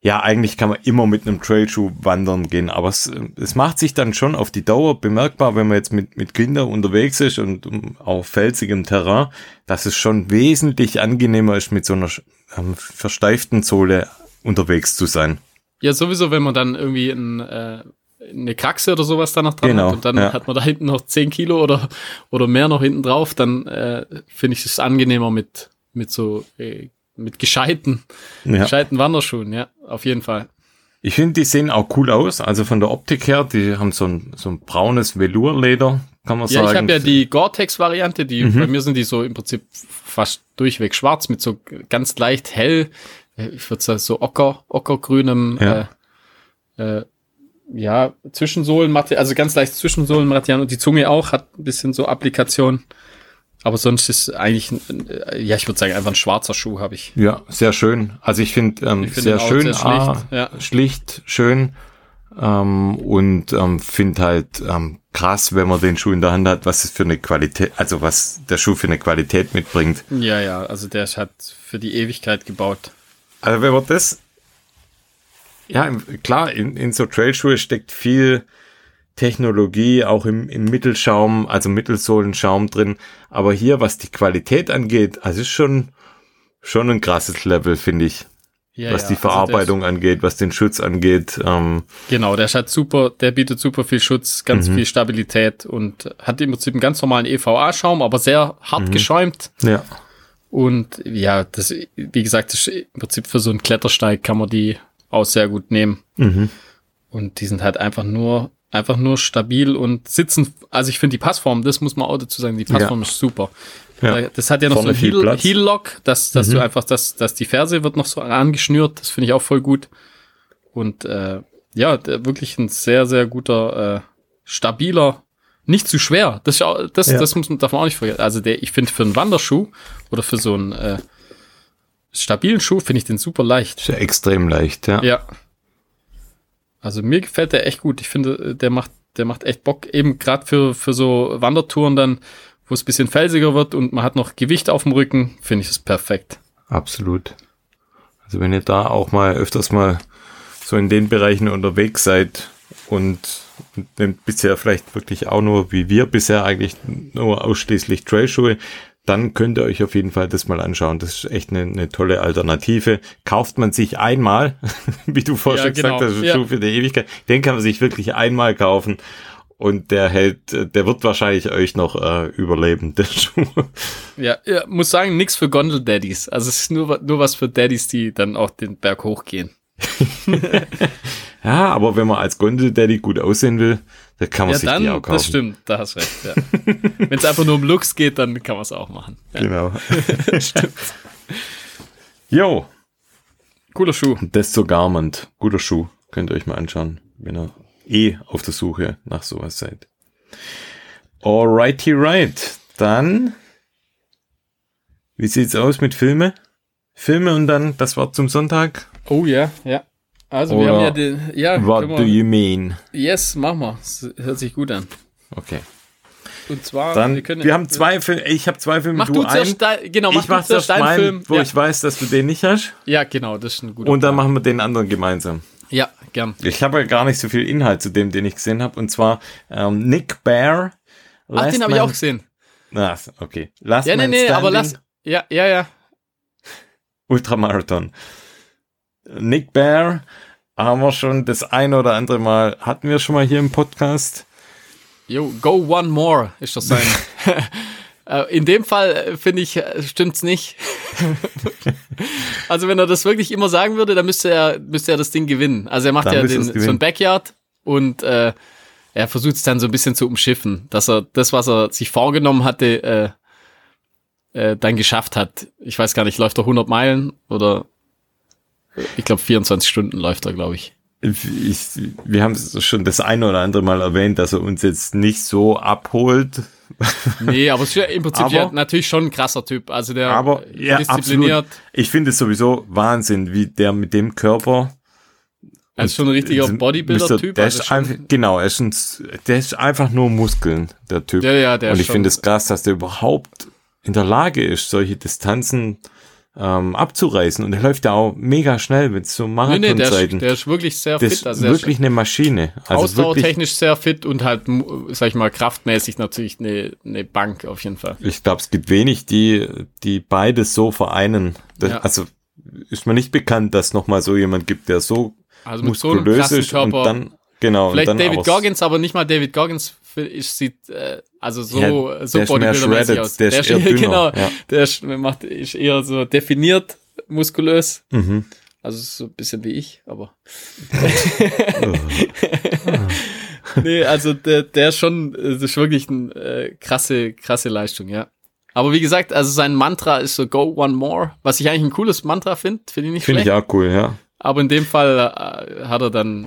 ja, eigentlich kann man immer mit einem Trailschuh wandern gehen, aber es, es macht sich dann schon auf die Dauer bemerkbar, wenn man jetzt mit, mit Kindern unterwegs ist und um, auf felsigem Terrain, dass es schon wesentlich angenehmer ist, mit so einer ähm, versteiften Sohle unterwegs zu sein. Ja, sowieso, wenn man dann irgendwie ein, äh, eine Kraxe oder sowas da noch dran Genau, hat und dann ja. hat man da hinten noch 10 Kilo oder, oder mehr noch hinten drauf, dann äh, finde ich es angenehmer mit, mit so äh, mit gescheiten, Ja. gescheiten Wanderschuhen, ja, auf jeden Fall. Ich finde, die sehen auch cool aus. Also von der Optik her, die haben so ein, so ein braunes Velourleder, kann man Ja, sagen. ich habe ja die Gore-Tex-Variante, die Mhm. bei mir sind die so im Prinzip fast durchweg schwarz mit so ganz leicht hell, ich würde sagen so ocker, ockergrünem, Ja. äh, äh, ja, Zwischensohlenmaterial, also ganz leicht Zwischensohlenmaterial und die Zunge auch hat ein bisschen so Applikation. Aber sonst ist eigentlich, äh, ja, ich würde sagen, einfach ein schwarzer Schuh habe ich. Ja, sehr schön. Also ich finde ähm, Ich find sehr schön, sehr schlicht, ah, ja. schlicht, schön ähm, und ähm, finde halt ähm, krass, wenn man den Schuh in der Hand hat, was es für eine Qualität, also was der Schuh für eine Qualität mitbringt. Ja, ja, also der ist halt für die Ewigkeit gebaut. Also wenn man das, ja klar, in, in so Trailschuhe steckt viel Technologie, auch im, im Mittelschaum, also Mittelsohlenschaum drin. Aber hier, was die Qualität angeht, also ist schon, schon ein krasses Level, finde ich. Ja, was ja, die also Verarbeitung angeht, was den Schutz angeht. Ähm, Genau, der halt super, der bietet super viel Schutz, ganz viel Stabilität und hat im Prinzip einen ganz normalen EVA-Schaum, aber sehr hart geschäumt. ja. Und ja, das, wie gesagt, das im Prinzip für so einen Klettersteig kann man die auch sehr gut nehmen. Mhm. Und die sind halt einfach nur, einfach nur stabil und sitzen. Also ich finde die Passform, das muss man auch dazu sagen, die Passform ist super. Ja. Das hat ja noch Vorne so viel ein Heel, Platz. Mhm. Heel dass, dass du einfach, dass, dass die Ferse wird noch so angeschnürt. Das finde ich auch voll gut. Und äh, ja, wirklich ein sehr, sehr guter, äh, stabiler, nicht zu schwer. Das, das, Ja. das muss man, darf man auch nicht vergessen. Also der, ich finde für einen Wanderschuh oder für so einen äh, stabilen Schuh finde ich den super leicht. Ist ja extrem leicht, ja. Ja. Also mir gefällt der echt gut. Ich finde, der macht, der macht echt Bock. Eben gerade für, für so Wandertouren dann, wo es bisschen felsiger wird und man hat noch Gewicht auf dem Rücken, finde ich das perfekt. Absolut. Also wenn ihr da auch mal öfters mal so in den Bereichen unterwegs seid und nehmt bisher vielleicht wirklich auch nur, wie wir bisher eigentlich nur ausschließlich Trailschuhe, dann könnt ihr euch auf jeden Fall das mal anschauen. Das ist echt eine, eine tolle Alternative. Kauft man sich einmal, wie du vorher Ja, schon gesagt genau. hast, Ja. Für die Ewigkeit. Den kann man sich wirklich einmal kaufen und der hält, der wird wahrscheinlich euch noch äh, überleben, der Schuh. Ja, ja muss sagen, nix für Gondel-Daddies. Also es ist nur, nur was für Daddies, die dann auch den Berg hochgehen. Ja, aber wenn man als Gondel-Daddy gut aussehen will, dann kann man Ja, sich die auch dann, kaufen. das stimmt, da hast recht. Ja. Wenn es einfach nur um Looks geht, dann kann man es auch machen. Ja. Genau. Jo, Cooler Schuh. das zur Garment. Guter Schuh. Könnt ihr euch mal anschauen, wenn ihr eh auf der Suche nach sowas seid. Alrighty right. Dann, wie sieht's aus mit Filme? Filme und dann das Wort zum Sonntag? Oh ja, ja. Also wir Oder haben ja den, ja, What do wir, you mean? yes, machen wir. Das hört sich gut an. Okay. Und zwar, Dann, wir, können, haben zwei Filme, ich habe zwei Filme, Mach du, du einen. zuerst dein, genau, mach ich mach zuerst deinen Film. wo ja. ich weiß, dass du den nicht hast. ja, genau, das ist ein guter Und dann Plan. machen wir den anderen gemeinsam. Ja, gern. Ich habe ja gar nicht so viel Inhalt zu dem, den ich gesehen habe. Und zwar ähm, Nick Bear. Ach, den habe ich auch gesehen. Na, okay. Last Ja, nee, nee, Standing, aber lass. Ja, ja, ja. Ultramarathon. Nick Bear haben wir schon das ein oder andere Mal, hatten wir schon mal hier im Podcast. Yo, go one more ist das sein. Äh, In dem Fall äh, finde ich, äh, stimmt's nicht. also wenn er das wirklich immer sagen würde, dann müsste er, müsste er das Ding gewinnen. Also er macht Dann ja den, so ein Backyard und äh, er versucht es dann so ein bisschen zu umschiffen, dass er das, was er sich vorgenommen hatte, äh, äh, dann geschafft hat. Ich weiß gar nicht, läuft er 100 Meilen oder ich glaube 24 Stunden läuft er, glaube ich. Ich, wir haben es schon das ein oder andere Mal erwähnt, dass er uns jetzt nicht so abholt. Nee, aber es ist ja im Prinzip Aber- ja natürlich schon ein krasser Typ. Also der Aber ja, diszipliniert. absolut. Ich finde es sowieso Wahnsinn, wie der mit dem Körper Er ist schon ein richtiger Bodybuilder-Typ. Der also genau, er ist, ein, der ist einfach nur Muskeln, der Typ. Ja, ja, der Und ich finde es krass, dass der überhaupt in der Lage ist, solche Distanzen ähm, abzureißen. Und er läuft ja auch mega schnell mit so Nee, nee, der ist, Marathonzeiten. der ist wirklich sehr das fit. ist Also der wirklich eine Maschine. ist Also ausdauertechnisch sehr fit und halt, sag ich mal, kraftmäßig natürlich eine, eine Bank auf jeden Fall. ich glaube, es gibt wenig, die, die beides so vereinen. Das, Ja. Also ist mir nicht bekannt, dass noch mal so jemand gibt, der so Also so muskulös krassen ist und dann Genau. Vielleicht David aber- Goggins, aber nicht mal David Goggins ist, sieht äh, also so, Ja, so der ist mehr bodybuildermäßig aus. der ist eher dünner, genau, ja. der ist, macht, ist eher so definiert, muskulös. Mhm. Also so ein bisschen wie ich, aber. nee, also der, der ist schon, das ist wirklich eine äh, krasse, krasse Leistung, ja. Aber wie gesagt, also sein Mantra ist so Go One More, was ich eigentlich ein cooles Mantra finde, finde ich nicht Finde ich auch cool, ja. Aber in dem Fall äh, hat er dann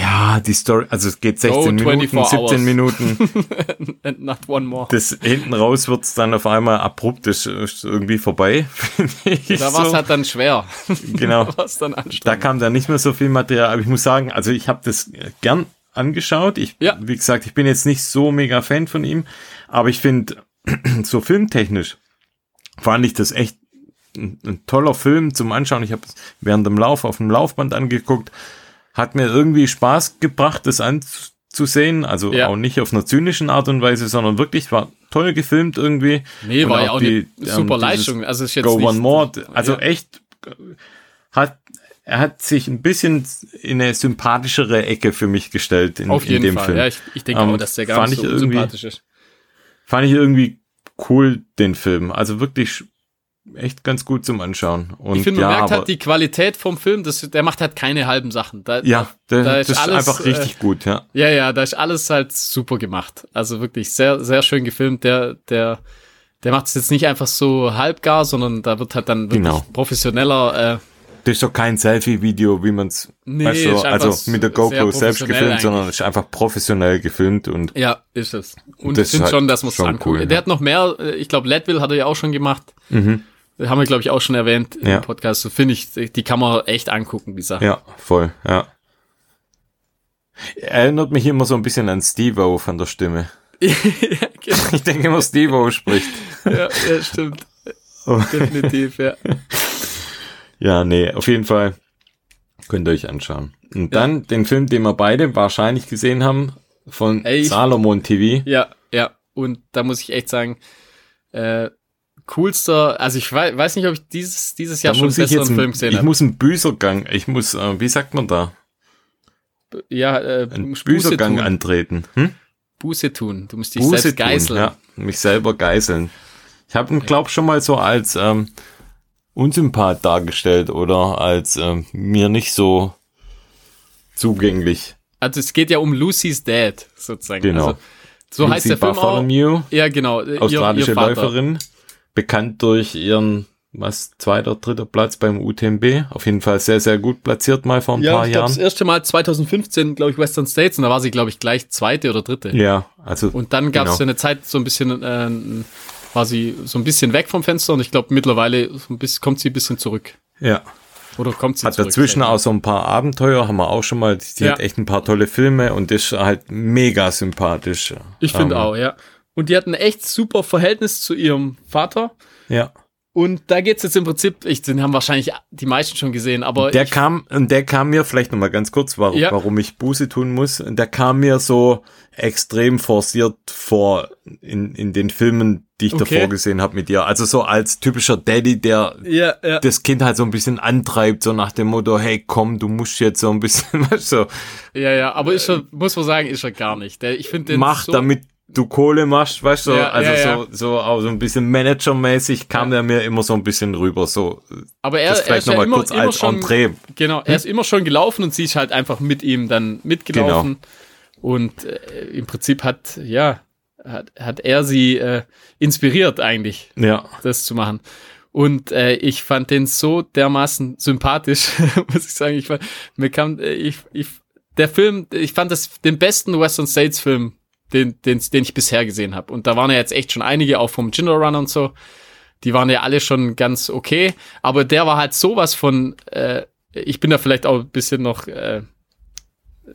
Ja, die Story, also es geht 16 Oh, Minuten, 24 17 hours. Minuten. and not one more. Das hinten raus wird's dann auf einmal abrupt, das ist irgendwie vorbei. Da war es so. halt dann schwer. Genau. da war es dann Da anstrengend. kam dann nicht mehr so viel Material, aber ich muss sagen, also ich habe das gern angeschaut. Ich, Ja. wie gesagt, ich bin jetzt nicht so mega Fan von ihm, aber ich finde, so filmtechnisch fand ich das echt ein, ein toller Film zum Anschauen. Ich habe es während dem Lauf auf dem Laufband angeguckt. Hat mir irgendwie Spaß gebracht, das anzusehen. Also Ja. auch nicht auf einer zynischen Art und Weise, sondern wirklich war toll gefilmt irgendwie. Nee, Und war ja auch eine die, super ähm, Leistung. Also ist jetzt Go nicht, One More. Also ja. echt hat er hat sich ein bisschen in eine sympathischere Ecke für mich gestellt in, Auf in jeden dem Fall. Film. Ja, ich, ich denke Ähm, auch, dass der gar nicht so unsympathisch ist. Fand ich irgendwie cool den Film. Also wirklich echt ganz gut zum Anschauen. Und Ich finde, man ja, merkt halt die Qualität vom Film, das, der macht halt keine halben Sachen. Da, ja, der, da das ist einfach äh, richtig gut, ja. Ja, ja, da ist alles halt super gemacht. Also wirklich sehr, sehr schön gefilmt. Der, der, der macht es jetzt nicht einfach so halbgar, sondern da wird halt dann wirklich Genau. professioneller. Äh, Das ist doch kein Selfie-Video, wie man es, Nee, weißt du, ist also mit der GoPro selbst gefilmt, eigentlich. sondern es ist einfach professionell gefilmt und ja, ist es. Und Das ich finde ist halt schon, dass man es anguckt. cool, der ja. hat noch mehr, äh, ich glaube, Leadville hat er ja auch schon gemacht. mhm. Das haben wir, glaube ich, auch schon erwähnt Ja. im Podcast. So finde ich, die kann man echt angucken, die Sache. ja, voll, ja. Erinnert mich immer so ein bisschen an Steve-O von der Stimme. ja, genau. Ich denke immer, Steve-O spricht. ja, ja, stimmt. Oh. Definitiv, ja. Ja, nee, auf jeden Fall könnt ihr euch anschauen. Und dann den Film, den wir beide wahrscheinlich gesehen haben, von Ey, ich- Salomon TV. Ja, ja. Und da muss ich echt sagen, äh, coolster, also ich weiß, weiß nicht, ob ich dieses, dieses Jahr Da schon ich jetzt, besseren ein, Film gesehen ich habe. muss einen Büßergang, ich muss, äh, wie sagt man da? Ja, äh, Einen Büßergang tun. antreten. Hm? Buße tun. Du musst dich Buße selbst tun, geißeln. Ja, mich selber geißeln. Ich habe ihn, glaub schon mal so als ähm, Unsympath dargestellt oder als ähm, mir nicht so zugänglich. Also es geht ja um Lucy's Dad, sozusagen. Genau. Also, so Lucy heißt der Film auch. Ja, genau. australische ihr, ihr. Läuferin, bekannt durch ihren was zweiter, dritter Platz beim UTMB. Auf jeden Fall sehr, sehr gut platziert mal vor ein Ja, paar ich glaube, das Jahren. erste Mal 2015, glaube ich, Western States und da war sie, glaube ich, gleich zweite oder dritte. Ja, also Und dann gab es Genau. ja eine Zeit so ein bisschen, äh, war sie so ein bisschen weg vom Fenster und ich glaube mittlerweile so bisschen, kommt sie ein bisschen zurück. ja. Oder kommt sie Hat zurück? dazwischen auch so ein paar Abenteuer, haben wir auch schon mal. Die Ja. hat echt ein paar tolle Filme und ist halt mega sympathisch. Ich finde Ähm, auch, ja. Und die hat ein echt super Verhältnis zu ihrem Vater. Ja. Und da geht's jetzt im Prinzip, ich, den haben wahrscheinlich die meisten schon gesehen, aber Der ich, kam, und der kam mir, vielleicht nochmal ganz kurz, warum, Ja. warum ich Buße tun muss, der kam mir so extrem forciert vor in, in den Filmen, die ich Okay. davor gesehen habe mit ihr. Also so als typischer Daddy, der ja, ja. das Kind halt so ein bisschen antreibt, so nach dem Motto, hey komm, du musst jetzt so ein bisschen, weißt so, Ja, ja, aber ist er, muss man sagen, ist er gar nicht. Der, ich finde den mach, so, damit du Kohle machst, weißt du, Ja, also ja, ja. so, so auch so ein bisschen managermäßig kam der mir immer so ein bisschen rüber, so, aber er, das er vielleicht ist ja nochmal immer, kurz immer als schon, Entree. genau, er ist immer schon gelaufen und sie ist halt einfach mit ihm dann mitgelaufen. Genau. Und äh, im Prinzip hat, ja, hat, hat er sie äh, inspiriert eigentlich. Ja, das zu machen. Und äh, ich fand den so dermaßen sympathisch, muss ich sagen. Ich, fand- mir kam, äh, ich, ich, der Film, ich fand das den besten Western States Film, den, den, den ich bisher gesehen habe. Und da waren ja jetzt echt schon einige, auch vom Ginger Run und so. Die waren ja alle schon ganz okay. Aber der war halt sowas von, äh, ich bin da vielleicht auch ein bisschen noch, äh,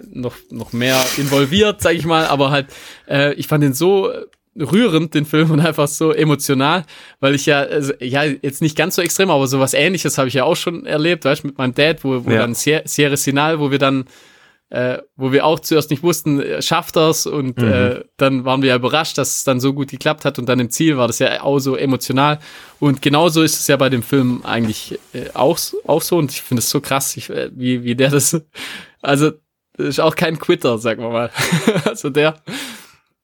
noch, noch mehr involviert, sag ich mal, aber halt, äh, ich fand den so rührend, den Film, und einfach so emotional, weil ich ja, also, ja, jetzt nicht ganz so extrem, aber sowas ähnliches habe ich ja auch schon erlebt, weißt du, mit meinem Dad, wo, wo Ja. dann Sier- Sierra Sinal, wo wir dann, äh, wo wir auch zuerst nicht wussten, äh, schafft das und Mhm. äh, dann waren wir ja überrascht, dass es dann so gut geklappt hat und dann im Ziel war das ja auch so emotional und genauso ist es ja bei dem Film eigentlich äh, auch, auch so und ich finde es so krass, ich, äh, wie, wie der das, also das ist auch kein Quitter, sagen wir mal. also der,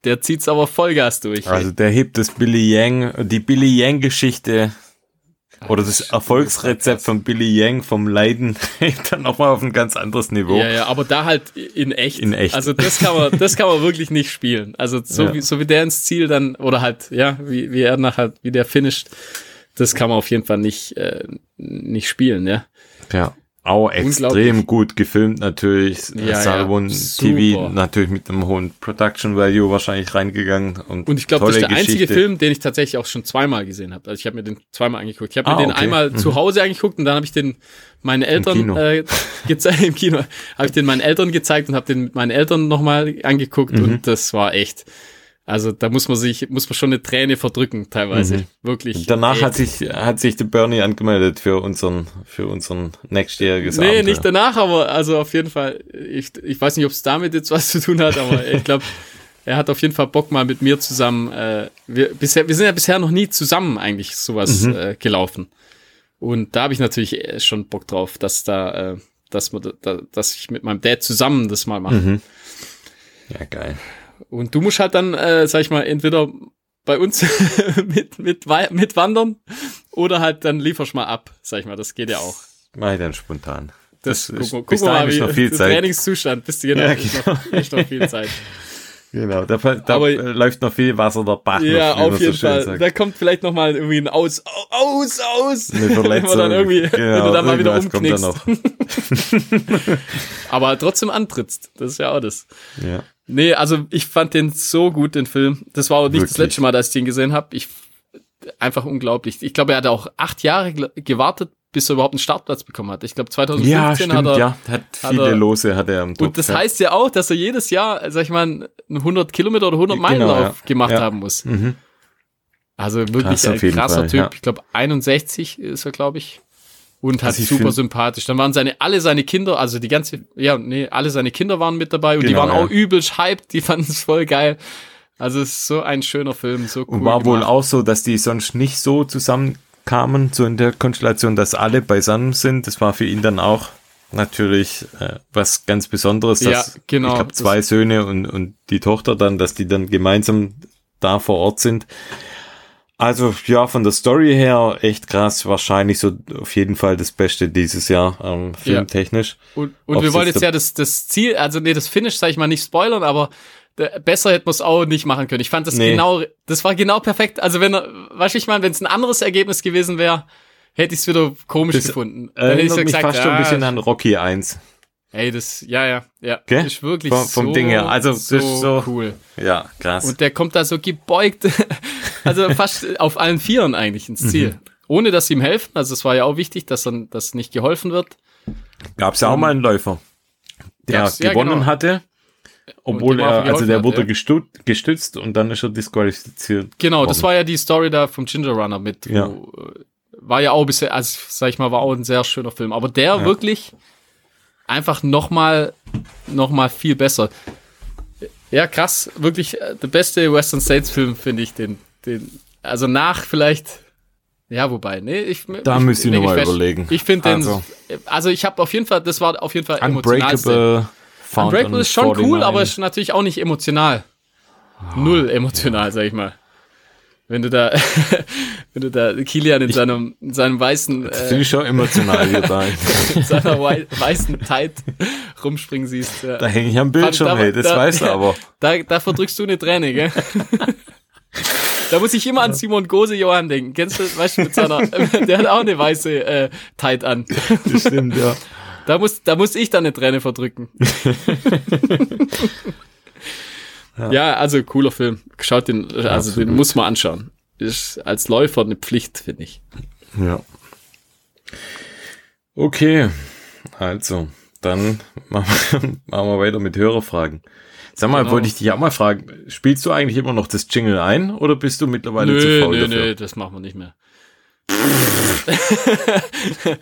der zieht's aber Vollgas durch. Also der hebt das Billy Yang, die Billy Yang Geschichte oder das Erfolgsrezept von Billy Yang vom Leiden dann nochmal auf ein ganz anderes Niveau. Ja, ja, aber da halt in echt. In echt. Also das kann man, das kann man wirklich nicht spielen. Also so Ja. wie, so wie der ins Ziel dann, oder halt, ja, wie, wie er nachher, wie der finisht, das kann man auf jeden Fall nicht, äh, nicht spielen, ja. Ja. Auch extrem gut gefilmt natürlich. Ja, ja, Salomon super. TV natürlich mit einem hohen Production Value wahrscheinlich reingegangen. Und, Und ich glaube, das ist der einzige Geschichte. Film, den ich tatsächlich auch schon zweimal gesehen habe. Also ich habe mir den zweimal angeguckt. Ich habe mir Ah, den okay. einmal zu Hause angeguckt und dann habe ich den meinen Eltern Kino. äh, gezeigt im Kino. Habe ich den meinen Eltern gezeigt und habe den mit meinen Eltern nochmal angeguckt Mhm. und das war echt. Also da muss man sich, muss man schon eine Träne verdrücken teilweise. Wirklich. Mhm. Danach echt. hat sich, hat sich der Bernie angemeldet für unseren, für unseren nächstjähriges Nee, Abenteuer. nicht danach, aber also auf jeden Fall, ich, ich weiß nicht, ob es damit jetzt was zu tun hat, aber ich glaube, er hat auf jeden Fall Bock mal mit mir zusammen. Äh, wir, bisher, wir sind ja bisher noch nie zusammen eigentlich sowas Mhm. äh, gelaufen. Und da habe ich natürlich äh, schon Bock drauf, dass da, äh, dass man, da, dass ich mit meinem Dad zusammen das mal mache. Mhm. Ja, geil. Und du musst halt dann, äh, sag ich mal, entweder bei uns mit, mit, mit wandern oder halt dann lieferst mal ab, sag ich mal, das geht ja auch. Mach ich dann spontan. Das, ist- guck, guck mal, wie noch viel Zeit. Trainingszustand, bist du genau, Ja, ist, noch, ist noch viel Zeit. Genau, da, da Aber- läuft noch viel Wasser der Bach. ja, noch, auf so jeden schön Fall. sagt. Da kommt vielleicht noch mal irgendwie ein Aus, Aus, Aus. Eine wenn Verletzung. man dann irgendwie, wenn genau, du dann mal wieder umknickst. Aber trotzdem antrittst. Das ist ja auch das. Ja. Nee, also ich fand den so gut, den Film. Das war auch nicht das Wirklich. letzte Mal, dass ich den gesehen habe. Ich einfach unglaublich. Ich glaube, er hat auch acht Jahre gewartet, bis er überhaupt einen Startplatz bekommen hat. Ich glaube, 2015 ja, hat stimmt, er. ja. Hat viele er- Lose hat er am Topf. Und das ja. heißt ja auch, dass er jedes Jahr, sag ich mal, einen 100 Kilometer oder 100 Meilen Genau, ja. gemacht Ja. haben muss. Mhm. Also wirklich Krass, ein krasser Fall, Typ. Ich glaube 61 ist er, glaube ich. Und halt Also super sympathisch. Dann waren seine, alle seine Kinder, also die ganze, ja, nee, alle seine Kinder waren mit dabei und die Genau, waren ja. auch übelst hyped, die fanden es voll geil. Also es ist so ein schöner Film, so cool. Und war wohl gemacht. auch so, dass die sonst nicht so zusammenkamen, so in der Konstellation, dass alle beisammen sind. Das war für ihn dann auch natürlich äh, was ganz Besonderes. Ja, Dass, genau. Ich glaube, zwei Söhne und, und die Tochter dann, dass die dann gemeinsam da vor Ort sind. Also ja, von der Story her echt krass. Wahrscheinlich so auf jeden Fall das Beste dieses Jahr, ähm, filmtechnisch. Und, und Ob's wir wollen jetzt ja das, das Ziel, also nee, das Finish, sag ich mal, nicht spoilern, aber besser hätten wir es auch nicht machen können. Ich fand das Nee. genau, das war genau perfekt. Also wenn, du, ich meine, wenn es ein anderes Ergebnis gewesen wäre, hätte ich es wieder komisch Das gefunden. Dann hätte ich Erinnert so mich gesagt, fast schon ein ja, bisschen an Rocky 1. Ey, das, ja, ja, ja. Gell? Ist wirklich Vom- vom so, Ding her. Also, das so, ist so- cool. Ja, krass. Und der kommt da so gebeugt, also fast auf allen Vieren eigentlich ins Ziel. Mhm. Ohne dass sie ihm helfen. Also es war ja auch wichtig, dass dann, dass nicht geholfen wird. Gab es ja auch mal einen Läufer, der Gab's- ja, gewonnen genau. hatte, obwohl er, also der hat, wurde ja. gestützt, gestützt und dann ist er disqualifiziert. Genau, das worden. war ja die Story da vom Ginger Runner mit. Ja. Wo, äh, war ja auch bisher, also sag ich mal, war auch ein sehr schöner Film. Aber der Ja. wirklich einfach noch mal, noch mal viel besser. Ja, krass, wirklich äh, der beste Western States Film finde ich den, den, also nach vielleicht, ja, wobei, nee, ich Da ich, müsst ihr leg noch mal fest, überlegen. Ich finde den, Also. also, ich habe auf jeden Fall, das war auf jeden Fall. Unbreakable. Unbreakable ist schon 49. cool, aber ist natürlich auch nicht emotional. Null emotional, sag ich mal. Wenn du da, wenn du da Kilian in seinem, in seinem weißen, Das äh, finde ich schon emotional hier da. in seiner wei weißen Tight rumspringen siehst. Ja. Da hänge ich am Bildschirm, Da- hey, das da- weißt du ja. aber. Da, da verdrückst du eine Träne, gell? Da muss ich immer an Simon Gose Johann denken. Kennst du, weißt du, mit seiner, der hat auch eine weiße äh, Tight an. Das stimmt, ja. Da muss, da muss ich dann eine Träne verdrücken. ja. also cooler Film. Schaut den, also Absolut. den muss man anschauen. Ist als Läufer eine Pflicht, finde ich. Ja. Okay, also, dann machen wir, machen wir weiter mit Hörerfragen. Sag mal, Genau. wollte ich dich auch mal fragen, spielst du eigentlich immer noch das Jingle ein oder bist du mittlerweile zu Nö, faul nö, dafür? nö, das machen wir nicht mehr.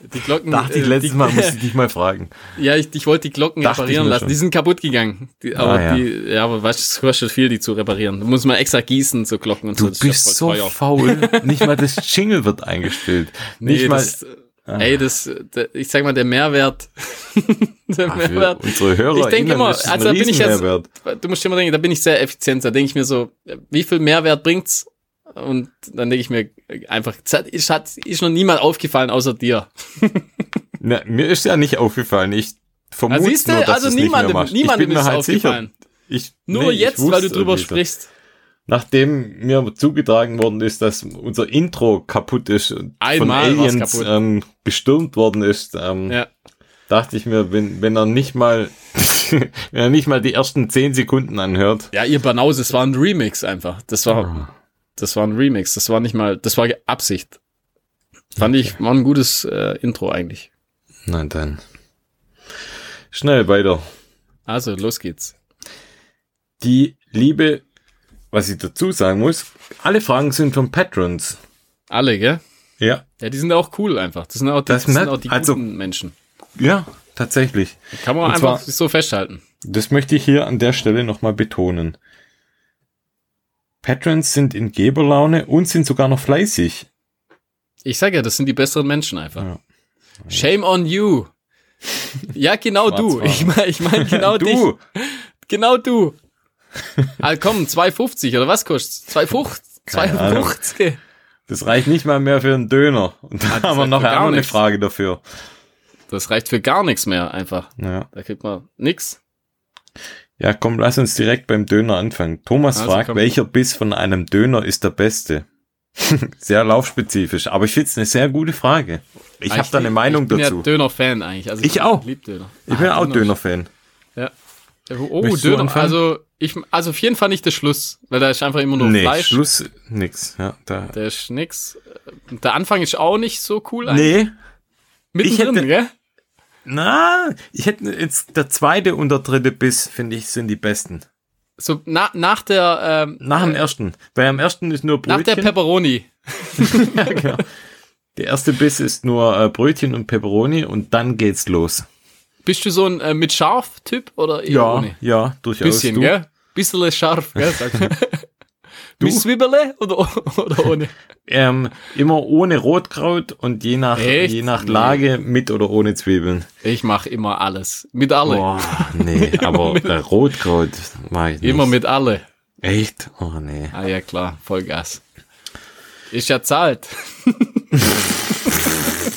die Glocken. Dachte ich, äh, letztes die, Mal musste ich dich mal fragen. Ja, ich, ich wollte die Glocken Dachte ich reparieren lassen. schon. Die sind kaputt gegangen. Die, aber Ah, ja. die, ja, aber weißt du, es kostet viel, die zu reparieren. Da muss man extra gießen, so Glocken und Du so. Ja bist so teuer. faul. Nicht mal das Jingle wird eingespielt. Nee, Nicht mal, das, Ey, das, der, ich sag mal, der Mehrwert. der Ach, Mehrwert. Unsere Hörer. Ich denke immer, also da bin ich jetzt, du musst immer denken, da bin ich sehr effizient. Da denke ich mir so, wie viel Mehrwert bringt's? Und dann denke ich mir einfach, es hat, ist noch niemand aufgefallen außer dir. Na, mir ist ja nicht aufgefallen. Ich vermute also, siehste, nur, dass also es niemandem, nicht mehr niemandem ist halt aufgefallen. Sicher, ich, nur nee, jetzt, weil du drüber sprichst nachdem mir zugetragen worden ist, dass unser Intro kaputt ist und Einmal von Aliens ähm, gestürmt worden ist, ähm, ja. dachte ich mir, wenn, wenn er nicht mal wenn er nicht mal die ersten zehn Sekunden anhört. Ja, ihr Banause, es war ein Remix einfach. Das war, oh. Das war ein Remix. Das war nicht mal, das war Absicht. Fand okay. ich, war ein gutes äh, Intro eigentlich. Na dann. Schnell weiter. Also, los geht's. Die liebe was ich dazu sagen muss, alle Fragen sind von Patrons. Alle, gell? Ja. Ja, die sind auch cool einfach. Das sind auch die, das das sind auch die also, guten Menschen. Ja, tatsächlich. Kann man und einfach zwar, so festhalten. Das möchte ich hier an der Stelle nochmal betonen. Patrons sind in Geberlaune und sind sogar noch fleißig. Ich sage ja, das sind die besseren Menschen einfach. Ja. Shame on you. Ja, genau du. Ich meine ich mein genau du. dich. Genau du ah, komm, 2,50 oder was kostet 2,50? 2,50. Das reicht nicht mal mehr für einen Döner. Und da haben wir noch eine Frage dafür. Das reicht für gar nichts mehr einfach. Ja. Da kriegt man nix. Ja, komm, lass uns direkt beim Döner anfangen. Thomas also, fragt, komm. welcher Biss von einem Döner ist der beste? sehr laufspezifisch, aber ich finde es eine sehr gute Frage. Ich habe da eine Meinung dazu. Ich bin ja Döner-Fan eigentlich. Also ich, ich auch. Döner. Ich ah, bin auch Döner-Fan. Ja. Oh, Döner. Also ich, also auf jeden Fall nicht der Schluss, weil da ist einfach immer nur nee, Fleisch. Schluss nix, ja. Da. Der ist nix. Der Anfang ist auch nicht so cool eigentlich. Nee. Mittendrin, hätte, gell? Na, ich hätte jetzt der zweite und der dritte Biss, finde ich, sind die besten. So na, nach der ähm, nach dem äh, ersten. Bei dem ersten ist nur Brötchen. Nach der Pepperoni. ja, genau. Der erste Biss ist nur äh, Brötchen und Pepperoni und dann geht's los. Bist du so ein äh, mit Scharf-Typ oder eher ja, ohne? Ja, durchaus. Bisschen, du? gell? Bisschen scharf, gell? du? Mit Zwiebele oder, oder ohne? Ähm, immer ohne Rotkraut und je nach, je nach Lage mit oder ohne Zwiebeln. Ich mache immer alles. Mit alle. Boah, nee, aber mit, äh, Rotkraut mache ich nicht. Immer mit alle. Echt? Oh nee. Ah ja, klar, Vollgas. Ist ja zahlt.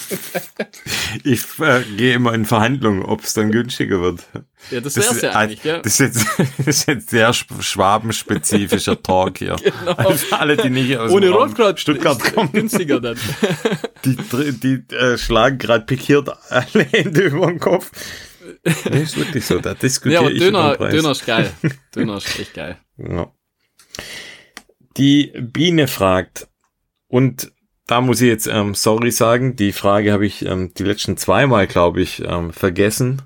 ich äh, gehe immer in Verhandlungen, ob es dann günstiger wird. Ja, das wär's das, ja eigentlich, ja. Das ist jetzt, das ist jetzt sehr schwabenspezifischer Talk hier. Genau. Also alle, die nicht aus Ohne Rotkraut Stuttgart kommen. Günstiger dann. Die, die äh, schlagen gerade pikiert alle Hände über den Kopf. Nee, ist wirklich so, da diskutiere ja, aber ich Döner, Döner ist geil. Döner ist echt geil. Ja. Die Biene fragt, und da muss ich jetzt ähm, sorry sagen, die Frage habe ich ähm, die letzten zweimal, glaube ich, ähm, vergessen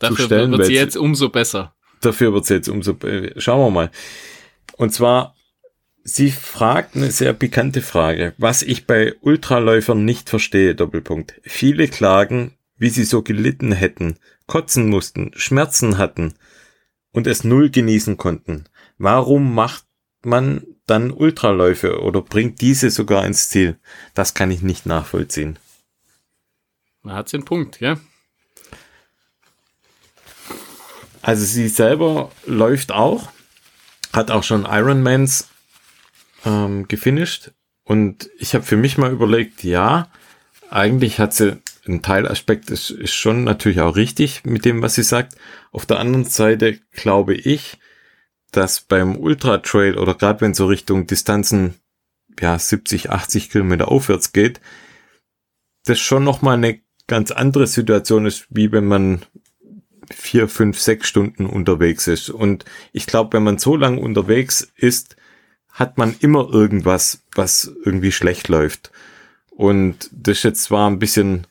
Dafür zu stellen. wird sie jetzt umso besser. Dafür wird sie jetzt umso äh, Schauen wir mal. Und zwar, sie fragt eine sehr pikante Frage, was ich bei Ultraläufern nicht verstehe, Doppelpunkt. Viele klagen, wie sie so gelitten hätten, kotzen mussten, Schmerzen hatten und es null genießen konnten. Warum macht man dann Ultraläufe oder bringt diese sogar ins Ziel. Das kann ich nicht nachvollziehen. Man hat den Punkt, ja. Also sie selber läuft auch, hat auch schon Ironmans ähm, gefinisht und ich habe für mich mal überlegt, ja, eigentlich hat sie ein Teilaspekt, ist, ist schon natürlich auch richtig mit dem, was sie sagt. Auf der anderen Seite glaube ich, dass beim Ultra Trail oder gerade wenn so Richtung Distanzen ja 70, 80 Kilometer aufwärts geht, das schon noch mal eine ganz andere Situation ist, wie wenn man vier, fünf, sechs Stunden unterwegs ist. Und ich glaube, wenn man so lange unterwegs ist, hat man immer irgendwas, was irgendwie schlecht läuft. Und das ist jetzt zwar ein bisschen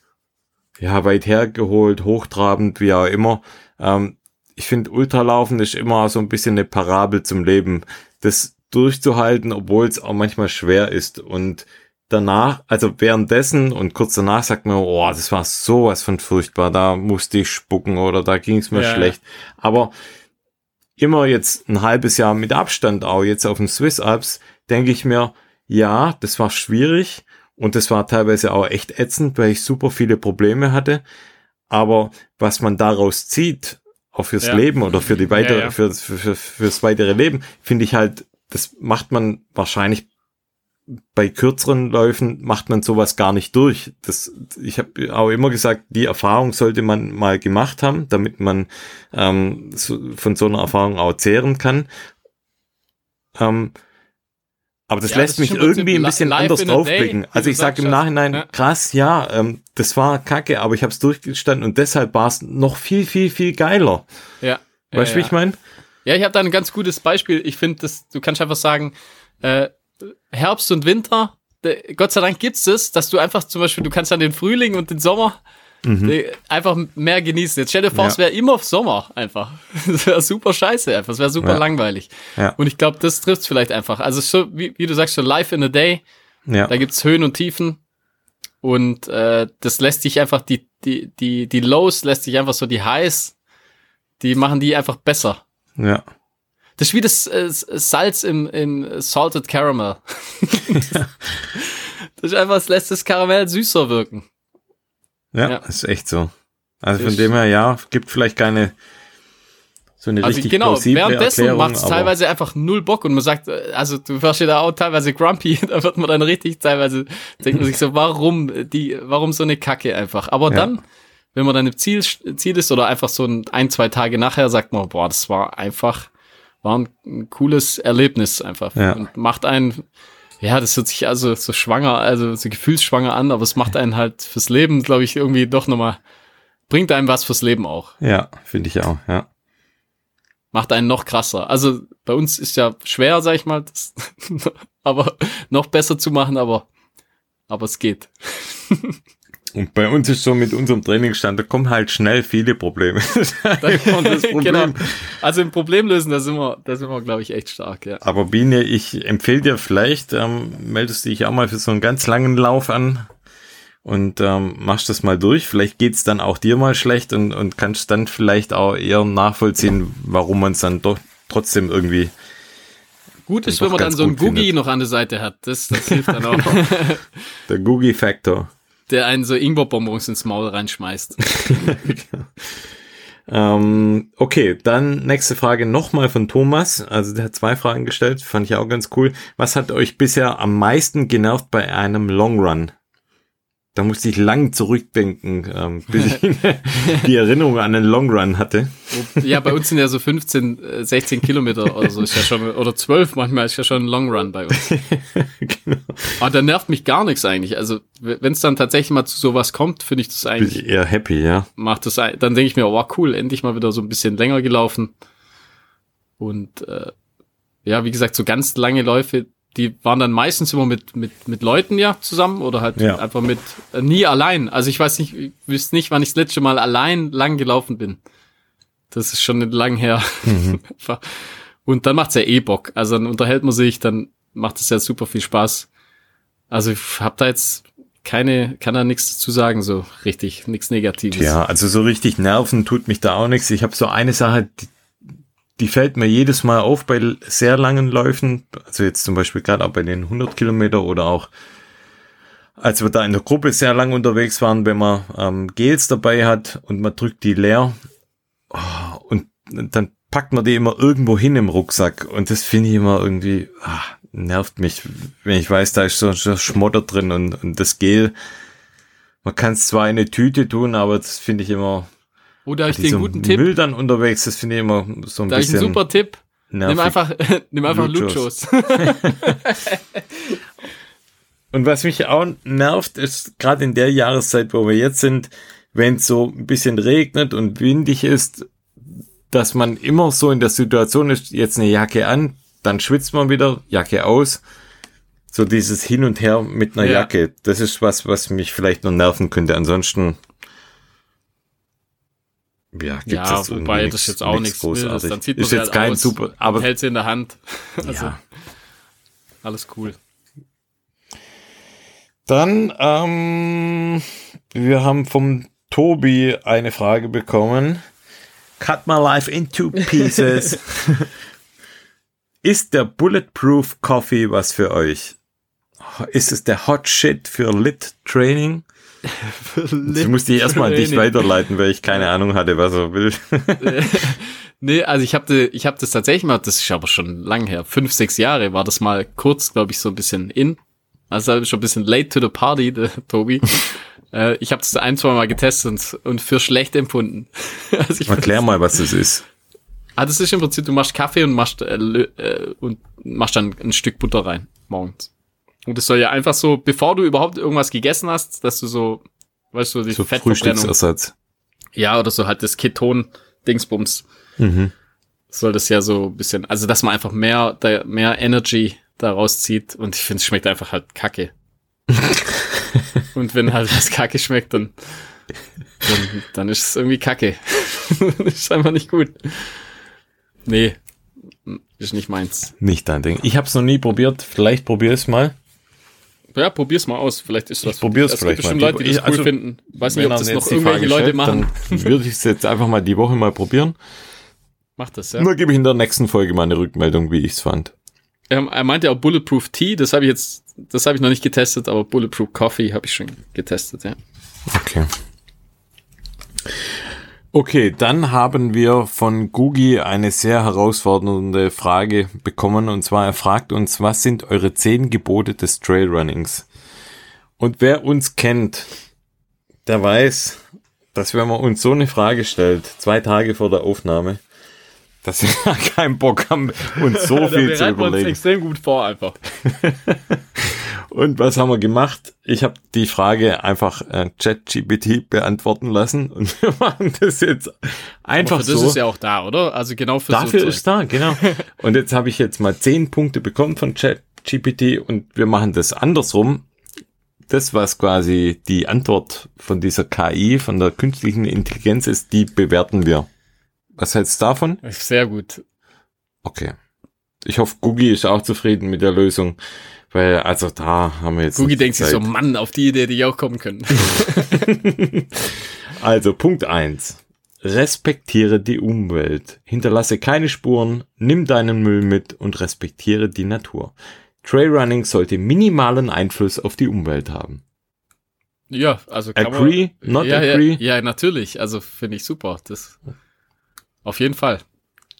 ja weit hergeholt, hochtrabend, wie auch immer. Ähm, ich finde, Ultralaufen ist immer so ein bisschen eine Parabel zum Leben. Das durchzuhalten, obwohl es auch manchmal schwer ist. Und danach, also währenddessen und kurz danach sagt man, oh, das war sowas von furchtbar, da musste ich spucken oder da ging es mir ja. schlecht. Aber immer jetzt ein halbes Jahr mit Abstand auch jetzt auf den Swiss Alps, denke ich mir, ja, das war schwierig Und das war teilweise auch echt ätzend, weil ich super viele Probleme hatte. Aber was man daraus zieht, auch fürs ja. Leben oder für die weitere, ja, ja. Für, für, fürs weitere Leben, finde ich halt, das macht man wahrscheinlich bei kürzeren Läufen macht man sowas gar nicht durch. Das, ich habe auch immer gesagt, die Erfahrung sollte man mal gemacht haben, damit man ähm, so, von so einer Erfahrung auch zehren kann. Ähm, aber das ja, lässt das mich irgendwie ein bisschen anders draufblicken. Also ich sage im Nachhinein, ja. krass, ja, ähm, das war kacke, aber ich habe es durchgestanden und deshalb war es noch viel, viel, viel geiler. Ja. Weißt du, wie ich meine? Ja, ich habe da ein ganz gutes Beispiel. Ich finde, das, du kannst einfach sagen, äh, Herbst und Winter, Gott sei Dank gibt's das, dass du einfach zum Beispiel, du kannst dann den Frühling und den Sommer mhm. einfach mehr genießen. Jetzt stell dir vor, ja. es wäre immer Sommer einfach. Das wäre super scheiße einfach. Es wäre super ja. langweilig. Ja. Und ich glaube, das trifft vielleicht einfach. Also so, wie, wie du sagst, so live in a day. Ja. Da gibt's Höhen und Tiefen. Und äh, das lässt sich einfach, die, die, die, die Lows lässt sich einfach so, die Highs, die machen die einfach besser. Ja. Das ist wie das äh, Salz im, im Salted Caramel. das ist einfach, es lässt das Karamell süßer wirken. Ja, ja. ist echt so. Also von dem her, ja, gibt vielleicht keine so eine also richtig genau, währenddessen macht es teilweise einfach null Bock und man sagt, also du warst ja da auch teilweise grumpy, da wird man dann richtig teilweise, denkt man sich so, warum die, warum so eine Kacke einfach. Aber ja. dann, wenn man dann im Ziel, Ziel ist oder einfach so ein, ein, zwei Tage nachher, sagt man, boah, das war einfach war ein, cooles Erlebnis einfach. Ja. Und macht einen, ja, das hört sich also so schwanger, also so gefühlsschwanger an, aber es macht einen halt fürs Leben, glaube ich, irgendwie doch nochmal, bringt einem was fürs Leben auch. Ja, finde ich auch, ja. Macht einen noch krasser. Also bei uns ist ja schwer, sag ich mal, das, aber noch besser zu machen, aber, aber es geht. Und bei uns ist so mit unserem Trainingsstand, da kommen halt schnell viele Probleme. das Problem. genau. Also im Problem lösen, da sind wir, da sind wir, glaube ich, echt stark, ja. Aber Biene, ich empfehle dir vielleicht, ähm, meldest dich auch mal für so einen ganz langen Lauf an und ähm, machst das mal durch. Vielleicht geht's dann auch dir mal schlecht und, und kannst dann vielleicht auch eher nachvollziehen, warum man es dann doch trotzdem irgendwie Gut ist, wenn man dann so einen Googie noch an der Seite hat. Das, das hilft dann auch. der Googie-Faktor der einen so Ingwerbonbons ins Maul reinschmeißt. ähm, okay, dann nächste Frage nochmal von Thomas. Also der hat zwei Fragen gestellt, fand ich auch ganz cool. Was hat euch bisher am meisten genervt bei einem Long Run? Da musste ich lang zurückdenken, ähm, bis ich die Erinnerung an einen Long Run hatte. Ja, bei uns sind ja so 15, 16 äh, Kilometer oder so, ist ja schon, oder 12 manchmal ist ja schon ein Long Run bei uns. genau. Aber da nervt mich gar nichts eigentlich. Also, wenn es dann tatsächlich mal zu sowas kommt, finde ich das eigentlich. Bin ich eher happy, ja. Macht das, dann denke ich mir, oh cool, endlich mal wieder so ein bisschen länger gelaufen. Und, äh, ja, wie gesagt, so ganz lange Läufe, die waren dann meistens immer mit, mit, mit Leuten ja zusammen oder halt ja. einfach mit, äh, nie allein. Also ich weiß nicht, ich wüsste nicht, wann ich das letzte Mal allein lang gelaufen bin. Das ist schon nicht lang her. Mhm. Und dann macht's ja eh Bock. Also dann unterhält man sich, dann macht es ja super viel Spaß. Also ich hab da jetzt keine, kann da nichts zu sagen, so richtig, nichts Negatives. Ja, also so richtig nerven tut mich da auch nichts. Ich habe so eine Sache, die, fällt mir jedes Mal auf bei sehr langen Läufen. Also jetzt zum Beispiel gerade auch bei den 100 Kilometer oder auch als wir da in der Gruppe sehr lang unterwegs waren, wenn man ähm, Gels dabei hat und man drückt die leer oh, und dann packt man die immer irgendwo hin im Rucksack und das finde ich immer irgendwie ah, nervt mich, wenn ich weiß, da ist so, so Schmotter drin und, und das Gel. Man kann es zwar in eine Tüte tun, aber das finde ich immer oder ich den guten Tipp. Müll dann unterwegs, das finde ich immer so ein da bisschen. Da ich einen super Tipp. Nervig. Nimm einfach, nimm einfach Luchos. Und was mich auch nervt, ist gerade in der Jahreszeit, wo wir jetzt sind, wenn es so ein bisschen regnet und windig ist, dass man immer so in der Situation ist, jetzt eine Jacke an, dann schwitzt man wieder, Jacke aus. So dieses Hin und Her mit einer ja. Jacke, das ist was, was mich vielleicht noch nerven könnte. Ansonsten ja, gibt ja, es wobei nix, das jetzt auch nichts Wildes. Dann zieht man ist jetzt halt kein aus, super, aber hält sie in der Hand. also, ja. alles cool. Dann, ähm, wir haben vom Tobi eine Frage bekommen. Cut my life into pieces. ist der Bulletproof Coffee was für euch? ist es der Hot Shit für Lit Training? Ich musste ich erstmal an dich weiterleiten, weil ich keine Ahnung hatte, was er will. Nee, also ich habe ich hab das tatsächlich mal, das ist aber schon lang her, fünf, sechs Jahre war das mal kurz, glaube ich, so ein bisschen in. Also schon ein bisschen late to the party, der Tobi. äh, ich habe das ein, zwei Mal getestet und, und für schlecht empfunden. also ich Erklär mal, was das ist. Ah, das ist im Prinzip, du machst Kaffee und machst, äh, äh, und machst dann ein Stück Butter rein morgens. Und das soll ja einfach so, bevor du überhaupt irgendwas gegessen hast, dass du so, weißt du, die So. Frühstücksersatz. Ja, oder so halt das Keton-Dingsbums. Mhm. Soll das ja so ein bisschen, also dass man einfach mehr, mehr Energy daraus zieht. Und ich finde, es schmeckt einfach halt kacke. und wenn halt was kacke schmeckt, dann, dann, dann ist es irgendwie kacke. ist einfach nicht gut. Nee, ist nicht meins. Nicht dein Ding. Ich habe es noch nie probiert. Vielleicht probier es mal. Ja, probier's mal aus. Vielleicht ist was. Ich probier's es vielleicht mal. Leute, die das Ich- cool also, finden. Weiß nicht, ob er das noch irgendwelche Leute stellt, machen. Dann würde ich es jetzt einfach mal die Woche mal probieren. Macht das, ja. Nur gebe ich in der nächsten Folge mal eine Rückmeldung, wie ich es fand. Ähm, er meinte ja auch Bulletproof Tea, das habe ich jetzt, das habe ich noch nicht getestet, aber Bulletproof Coffee habe ich schon getestet, ja. Okay. Okay, dann haben wir von Gugi eine sehr herausfordernde Frage bekommen. Und zwar, er fragt uns, was sind eure zehn Gebote des Trailrunnings? Und wer uns kennt, der weiß, dass wenn man uns so eine Frage stellt, zwei Tage vor der Aufnahme, dass wir keinen Bock haben, uns so viel zu überlegen. extrem gut vor einfach. Und was haben wir gemacht? Ich habe die Frage einfach äh, ChatGPT beantworten lassen und wir machen das jetzt einfach Aber das so. ist ja auch da, oder? Also genau für Dafür so ist da, genau. Und jetzt habe ich jetzt mal zehn Punkte bekommen von ChatGPT und wir machen das andersrum. Das, was quasi die Antwort von dieser KI, von der künstlichen Intelligenz ist, die bewerten wir. Was hältst du davon? Sehr gut. Okay. Ich hoffe, Googie ist auch zufrieden mit der Lösung, weil also da haben wir jetzt. Gugi denkt sich so, Mann, auf die Idee, die auch kommen können. Also Punkt eins: Respektiere die Umwelt. Hinterlasse keine Spuren, nimm deinen Müll mit und respektiere die Natur. Trailrunning sollte minimalen Einfluss auf die Umwelt haben. ja, also kann Agree? man, Not ja, agree? Ja, ja, natürlich. Also finde ich super. Das auf jeden Fall.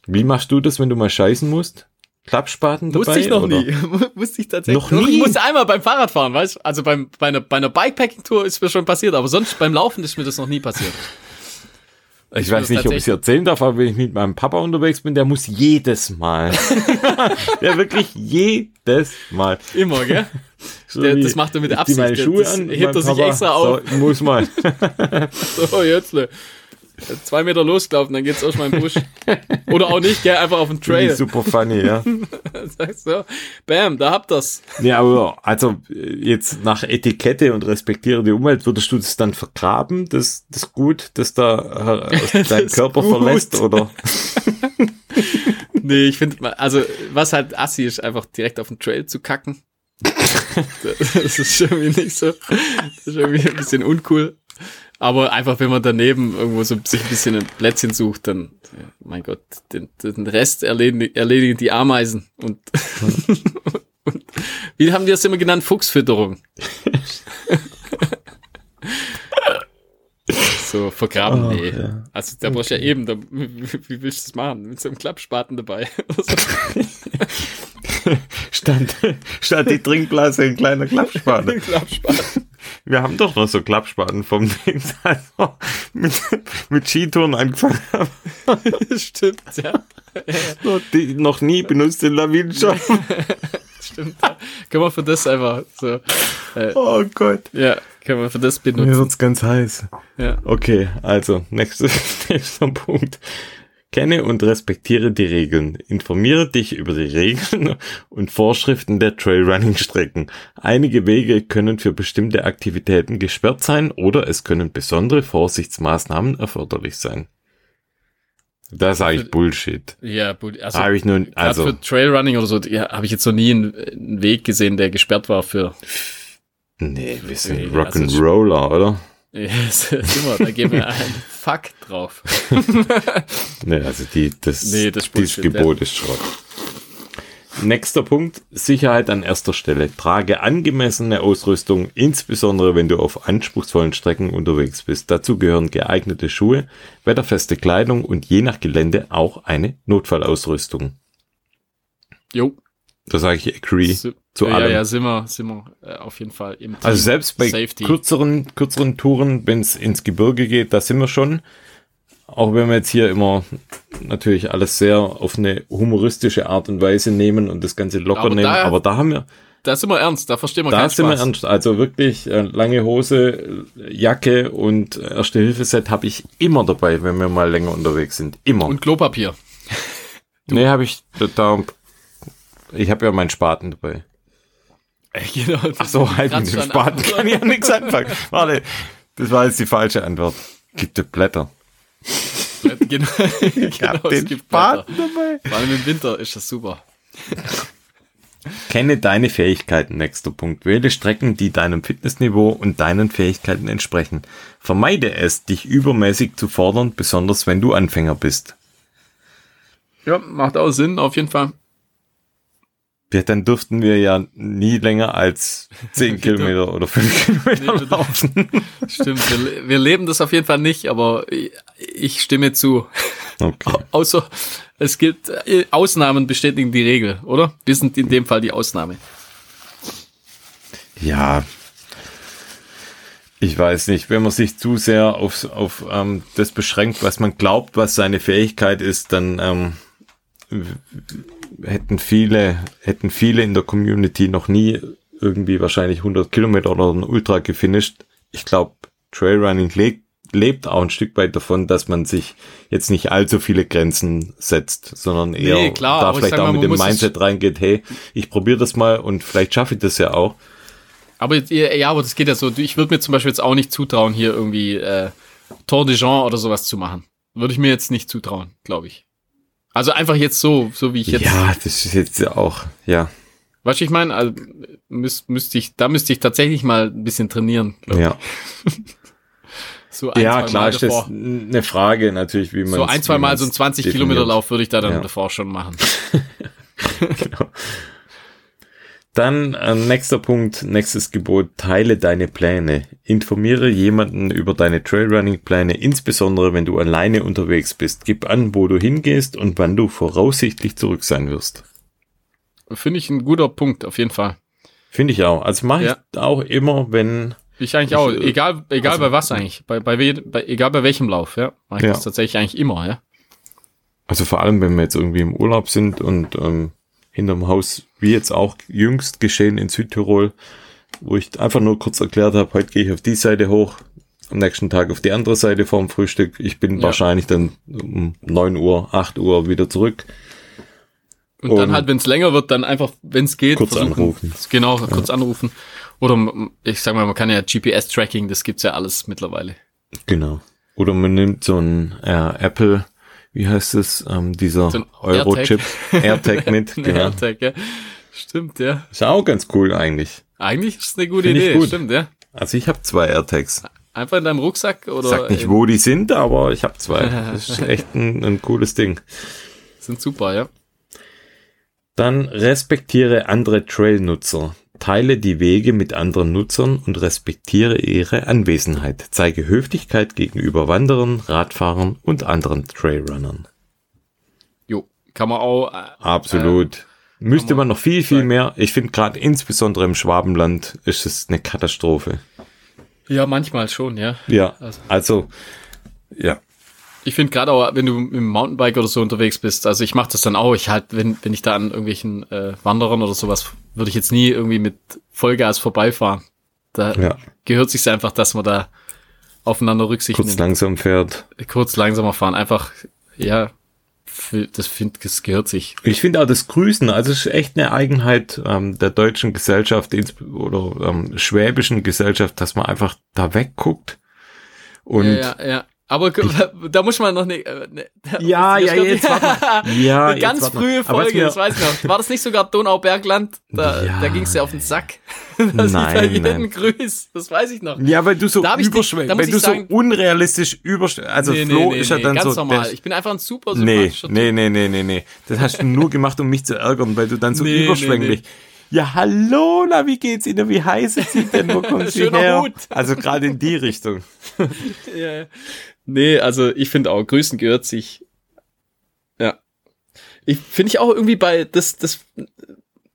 Wie machst du das, wenn du mal scheißen musst? Klappspaten dabei? Wusste ich noch oder? nie. Wusste ich tatsächlich Noch nie? Ich musste einmal beim Fahrradfahren, weißt du? Also beim, bei einer, bei einer Bikepacking-Tour ist mir schon passiert, aber sonst beim Laufen ist mir das noch nie passiert. Ich weiß nicht, ob ich es erzählen darf, aber wenn ich mit meinem Papa unterwegs bin, der muss jedes Mal. der wirklich jedes Mal. Immer, gell? So Der- wie- das macht er mit ich Absicht. meine Der- Schuhe das an. hebt er sich Papa, extra auf. So, muss mal. So, jetzt, ne. Zwei Meter losgelaufen, dann geht's aus meinem Busch. Oder auch nicht, gell? Einfach auf ich Trail. super funny, ja. Sagst du, bam, da habt ihr's. Nee, aber also äh, jetzt nach Etikette und respektiere die Umwelt, würdest du das dann vergraben, das, das Gut, das da äh, aus deinem Körper Gut. verlässt, oder? Nee, ich finde, also, was halt assi ist, einfach direkt auf den Trail zu kacken. Das ist irgendwie nicht so. Das ist irgendwie ein bisschen uncool. Aber einfach, wenn man daneben irgendwo so sich ein bisschen ein Plätzchen sucht, dann, ja, mein Gott, den, den Rest erledigen, erledigen die Ameisen. Und, und wie haben die das immer genannt? Fuchsfütterung. so, vergraben, Oh, nee. ja. Also, da brauchst du ja eben, da, wie, wie willst du das machen? Mit so einem Klappspaten dabei. Stand, stand die Trinkblase ein kleiner Klappspaten. Klappspaten. Wir haben doch noch so Klappspaten vom Ding, also mit, mit Skitouren angefangen haben. Stimmt, ja. So, Die noch nie benutzte Lawinenschaft. Stimmt. Ja. Können wir für das einfach so, äh, Oh Gott. ja, können wir für das Mir benutzen. wird's ganz heiß. Ja. Okay, also, nächster, nächster Punkt. Kenne und respektiere die Regeln. Informiere dich über die Regeln und Vorschriften der Trailrunning-Strecken. Einige Wege können für bestimmte Aktivitäten gesperrt sein oder es können besondere Vorsichtsmaßnahmen erforderlich sein. Da sage ich Bullshit. Ja, also, habe ich nur, also, für Trailrunning oder so, ja, habe ich jetzt noch nie einen, einen Weg gesehen, der gesperrt war für, nee, wir sind Nee, also Rock'n'Roller, oder? Ja, ist immer, da geben wir einen Fuck drauf. Nee, also die, das, Nee, das dieses Gebot ist Schrott. nächster Punkt, Sicherheit an erster Stelle. Trage angemessene Ausrüstung, insbesondere wenn du auf anspruchsvollen Strecken unterwegs bist. Dazu gehören geeignete Schuhe, wetterfeste Kleidung und je nach Gelände auch eine Notfallausrüstung. Jo. Da sage ich agree Si- zu ja, allem. ja, sind wir, sind wir äh, auf jeden Fall im Team. Also selbst bei Safety. kürzeren, kürzeren Touren, wenn es ins Gebirge geht, da sind wir schon. Auch wenn wir jetzt hier immer natürlich alles sehr auf eine humoristische Art und Weise nehmen und das Ganze locker Aber nehmen. da- aber da haben wir, Da sind wir ernst, da verstehen wir da keinen sind wir Spaß. ernst. Also wirklich äh, lange Hose, Jacke und Erste-Hilfe-Set habe ich immer dabei, wenn wir mal länger unterwegs sind. Immer. Und Klopapier. nee, habe ich da, da ich habe ja meinen Spaten dabei. genau. Ach so, halt mit dem Spaten kann ich ja nichts anfangen. Warte, das war jetzt die falsche Antwort. Gibt es Blätter? genau, Ich hab genau es den gibt Spaten dabei. Vor allem im Winter ist das super. Kenne deine Fähigkeiten, nächster Punkt. Wähle Strecken, die deinem Fitnessniveau und deinen Fähigkeiten entsprechen. Vermeide es, dich übermäßig zu fordern, besonders wenn du Anfänger bist. Ja, macht auch Sinn, auf jeden Fall. Ja, dann dürften wir ja nie länger als 10 Kilometer oder 5 Kilometer Nee, laufen. Stimmt, wir, wir leben das auf jeden Fall nicht, aber ich, stimme zu. Okay. Außer es gibt äh, Ausnahmen bestätigen die Regel, oder? Wir sind in dem Fall die Ausnahme. Ja. Ich weiß nicht, wenn man sich zu sehr auf, auf ähm, das beschränkt, was man glaubt, was seine Fähigkeit ist, dann ähm, hätten viele, hätten viele in der Community noch nie irgendwie wahrscheinlich 100 Kilometer oder ein Ultra gefinisht. Ich glaube, Trailrunning lebt, lebt auch ein Stück weit davon, dass man sich jetzt nicht allzu viele Grenzen setzt, sondern eher Nee, klar, da vielleicht auch mal, mit dem Mindset reingeht, hey, ich probiere das mal und vielleicht schaffe ich das ja auch. Aber ja, aber das geht ja so. Ich würde mir zum Beispiel jetzt auch nicht zutrauen, hier irgendwie äh, Tour de Jean oder sowas zu machen. Würde ich mir jetzt nicht zutrauen, glaube ich. Also einfach jetzt so, so wie ich jetzt. Ja, das ist jetzt auch, ja, Weißt du, ich meine, also, müß, müsste ich, da müsste ich tatsächlich mal ein bisschen trainieren. ich. ja. So ein, Ja, klar Mal ist das davor. eine Frage natürlich, wie man So ein, zwei Mal so ein 20 Kilometer Lauf würde ich da dann Ja. davor schon machen. Genau. Dann äh, nächster Punkt, nächstes Gebot, teile deine Pläne. Informiere jemanden über deine Trailrunning-Pläne, insbesondere wenn du alleine unterwegs bist. Gib an, wo du hingehst und wann du voraussichtlich zurück sein wirst. Finde ich ein guter Punkt, auf jeden Fall. Finde ich auch. Also mache Ja. ich auch immer, wenn Ich eigentlich Ich, auch, äh, egal, egal also- bei was eigentlich, bei, bei, bei, egal bei welchem Lauf, ja, mache ich Ja. das tatsächlich eigentlich immer, ja. Also vor allem, wenn wir jetzt irgendwie im Urlaub sind und ähm, hinterm Haus, wie jetzt auch jüngst geschehen in Südtirol, wo ich einfach nur kurz erklärt habe, heute gehe ich auf die Seite hoch, am nächsten Tag auf die andere Seite vorm Frühstück. Ich bin Ja. wahrscheinlich dann um 9 Uhr, 8 Uhr wieder zurück. Und, dann Und- halt, wenn es länger wird, dann einfach, wenn es geht, Kurz anrufen. Genau, kurz anrufen. Oder ich sag mal, man kann ja GPS-Tracking, das gibt's ja alles mittlerweile. Genau. Oder man nimmt so ein äh, Apple, wie heißt es, ähm, dieser So Euro-Chip, AirTag mit. Ein genau. AirTag, ja. Stimmt, ja. Ist auch ganz cool eigentlich. Eigentlich ist es eine gute Find Idee, gut. stimmt, ja. Also ich habe zwei AirTags. Einfach in deinem Rucksack oder Sag nicht, wo die sind, aber ich habe zwei. Das ist echt ein, ein cooles Ding. sind super, ja. Dann respektiere andere Trail-Nutzer. Teile die Wege mit anderen Nutzern und respektiere ihre Anwesenheit. Zeige Höflichkeit gegenüber Wanderern, Radfahrern und anderen Trailrunnern. Jo, kann man auch äh, Absolut. Müsste kann man man noch viel, viel sagen. mehr. Ich finde gerade insbesondere im Schwabenland ist es eine Katastrophe. ja manchmal schon, ja. Ja, Also- also, ja. Ich finde gerade auch, wenn du mit dem Mountainbike oder so unterwegs bist, also ich mache das dann auch, ich halt, wenn, wenn ich da an irgendwelchen äh, Wanderern oder sowas, würde ich jetzt nie irgendwie mit Vollgas vorbeifahren. Da Ja. gehört sich einfach, dass man da aufeinander Rücksicht Kurz nimmt. langsam fährt. Kurz langsamer fahren, einfach, ja, das finde das gehört sich. Ich finde auch das Grüßen, also es ist echt eine Eigenheit ähm, der deutschen Gesellschaft oder ähm, schwäbischen Gesellschaft, dass man einfach da wegguckt und ja, ja, ja. Aber da muss man noch eine. Ne, ja, ja, jetzt mal. Ja, eine ganz frühe Folge, das weiß ich noch. War das nicht sogar Donaubergland? Da, ja, da ging es ja auf den Sack. Das nein, jeden nein. Grüß. Das weiß ich noch. Ja, weil du so überschwängst, weil du sagen, so unrealistisch überschwängst. Also nee, Flo nee, nee, ist ja dann ganz so. normal. Ich bin einfach ein super Nee, nee, nee, nee, nee, nee. Das hast du nur gemacht, um mich zu ärgern, weil du dann so überschwänglich. Ja, hallo, na, wie geht's Ihnen? Wie heiß ist Sie denn? Wo kommen Sie her? Hut. Also gerade in die Richtung. ja. Nee, also ich finde auch, Grüßen gehört sich. Ja. Ich finde ich auch irgendwie bei, das, das,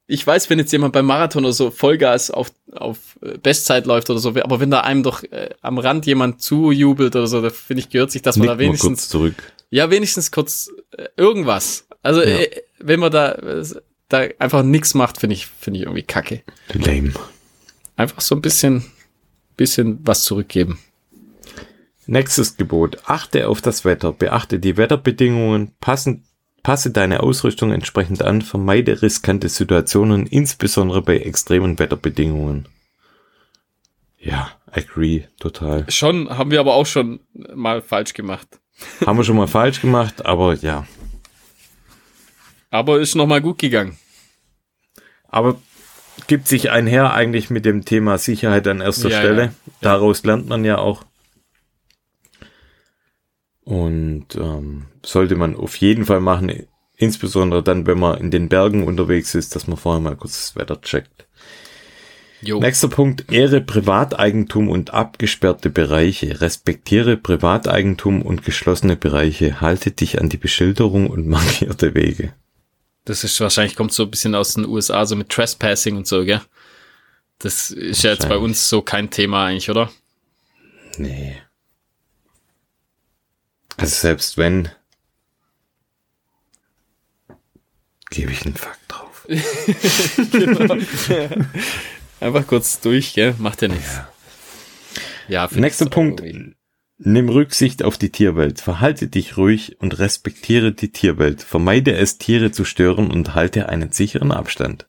ich weiß, wenn jetzt jemand beim Marathon oder so Vollgas auf, auf Bestzeit läuft oder so, aber wenn da einem doch äh, am Rand jemand zujubelt oder so, da finde ich, gehört sich, dass man Nick da wenigstens. Kurz zurück. Ja, wenigstens kurz äh, irgendwas. Also, ja. äh, wenn man da, da einfach nichts macht, finde ich, finde ich irgendwie kacke. Lame. Einfach so ein bisschen, bisschen was zurückgeben. Nächstes Gebot. Achte auf das Wetter. Beachte die Wetterbedingungen. Passen, passe deine Ausrüstung entsprechend an. Vermeide riskante Situationen, insbesondere bei extremen Wetterbedingungen. Ja, agree, total. Schon, haben wir aber auch schon mal falsch gemacht. Haben wir schon mal falsch gemacht, aber ja. Aber ist nochmal gut gegangen. Aber gibt sich einher eigentlich mit dem Thema Sicherheit an erster ja, Stelle. Ja, Daraus lernt man ja auch. Und ähm, sollte man auf jeden Fall machen, insbesondere dann, wenn man in den Bergen unterwegs ist, dass man vorher mal kurz das Wetter checkt. Jo. Nächster Punkt, ehre Privateigentum und abgesperrte Bereiche. Respektiere Privateigentum und geschlossene Bereiche. Halte dich an die Beschilderung und markierte Wege. Das ist wahrscheinlich, kommt so ein bisschen aus den USA, so mit Trespassing und so, gell? Das ist ja jetzt bei uns so kein Thema eigentlich, oder? Nee. Also selbst wenn, gebe ich einen Fakt drauf. genau. Einfach kurz durch, gell? Macht ja nichts. Ja. ja Nächster Punkt. Nimm Rücksicht auf die Tierwelt. Verhalte dich ruhig und respektiere die Tierwelt. Vermeide es, Tiere zu stören und halte einen sicheren Abstand.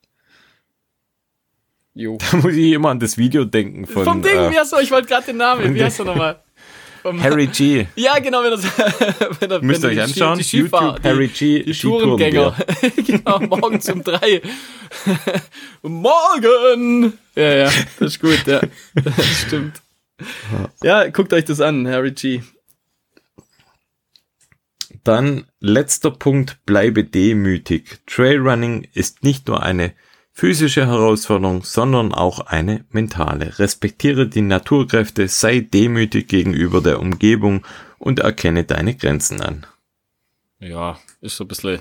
Jo. Da muss ich immer an das Video denken von. Vom Ding, äh, wie hast du, ich wollte gerade den Namen, wie hast du nochmal? Harry G. Ja, genau, wenn das, wenn das, Müsst ihr euch anschauen. Die, die YouTube, die, Harry G. Die Tourengänger. genau, morgen um drei. morgen! Ja, ja, das ist gut, ja. Das stimmt. Ja, guckt euch das an, Harry G. Dann letzter Punkt, bleibe demütig. Trailrunning ist nicht nur eine physische Herausforderung, sondern auch eine mentale. Respektiere die Naturkräfte, sei demütig gegenüber der Umgebung und erkenne deine Grenzen an. Ja, ist so ein bisschen.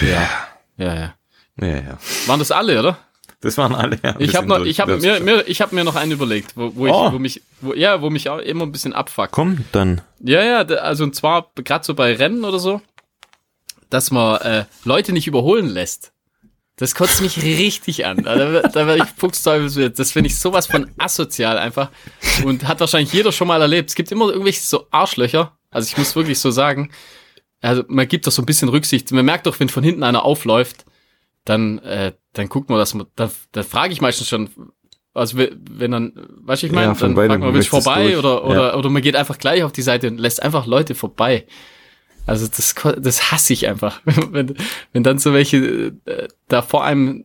Ja. Ja, ja. Ja, ja. Waren das alle, oder? Das waren alle. Ja, ich habe noch, ich habe mir, mir, ich habe mir noch einen überlegt, wo, wo oh. ich, wo mich, wo, ja, wo mich auch immer ein bisschen abfuckt. Komm, dann. Ja, ja, also und zwar gerade so bei Rennen oder so, dass man äh, Leute nicht überholen lässt. Das kotzt mich richtig an. Da, da werde ich Fuchsteufel. Das finde ich sowas von asozial einfach. Und hat wahrscheinlich jeder schon mal erlebt. Es gibt immer irgendwelche so Arschlöcher. Also ich muss wirklich so sagen. Also man gibt doch so ein bisschen Rücksicht. Man merkt doch, wenn von hinten einer aufläuft, dann, äh, dann guckt man, dass man, da, da frage ich meistens schon, also wenn dann, weißt du, ich meine, ja, dann fragt man, willst du vorbei oder, oder, ja. oder man geht einfach gleich auf die Seite und lässt einfach Leute vorbei. Also das, das hasse ich einfach. wenn, wenn dann so welche äh, da vor einem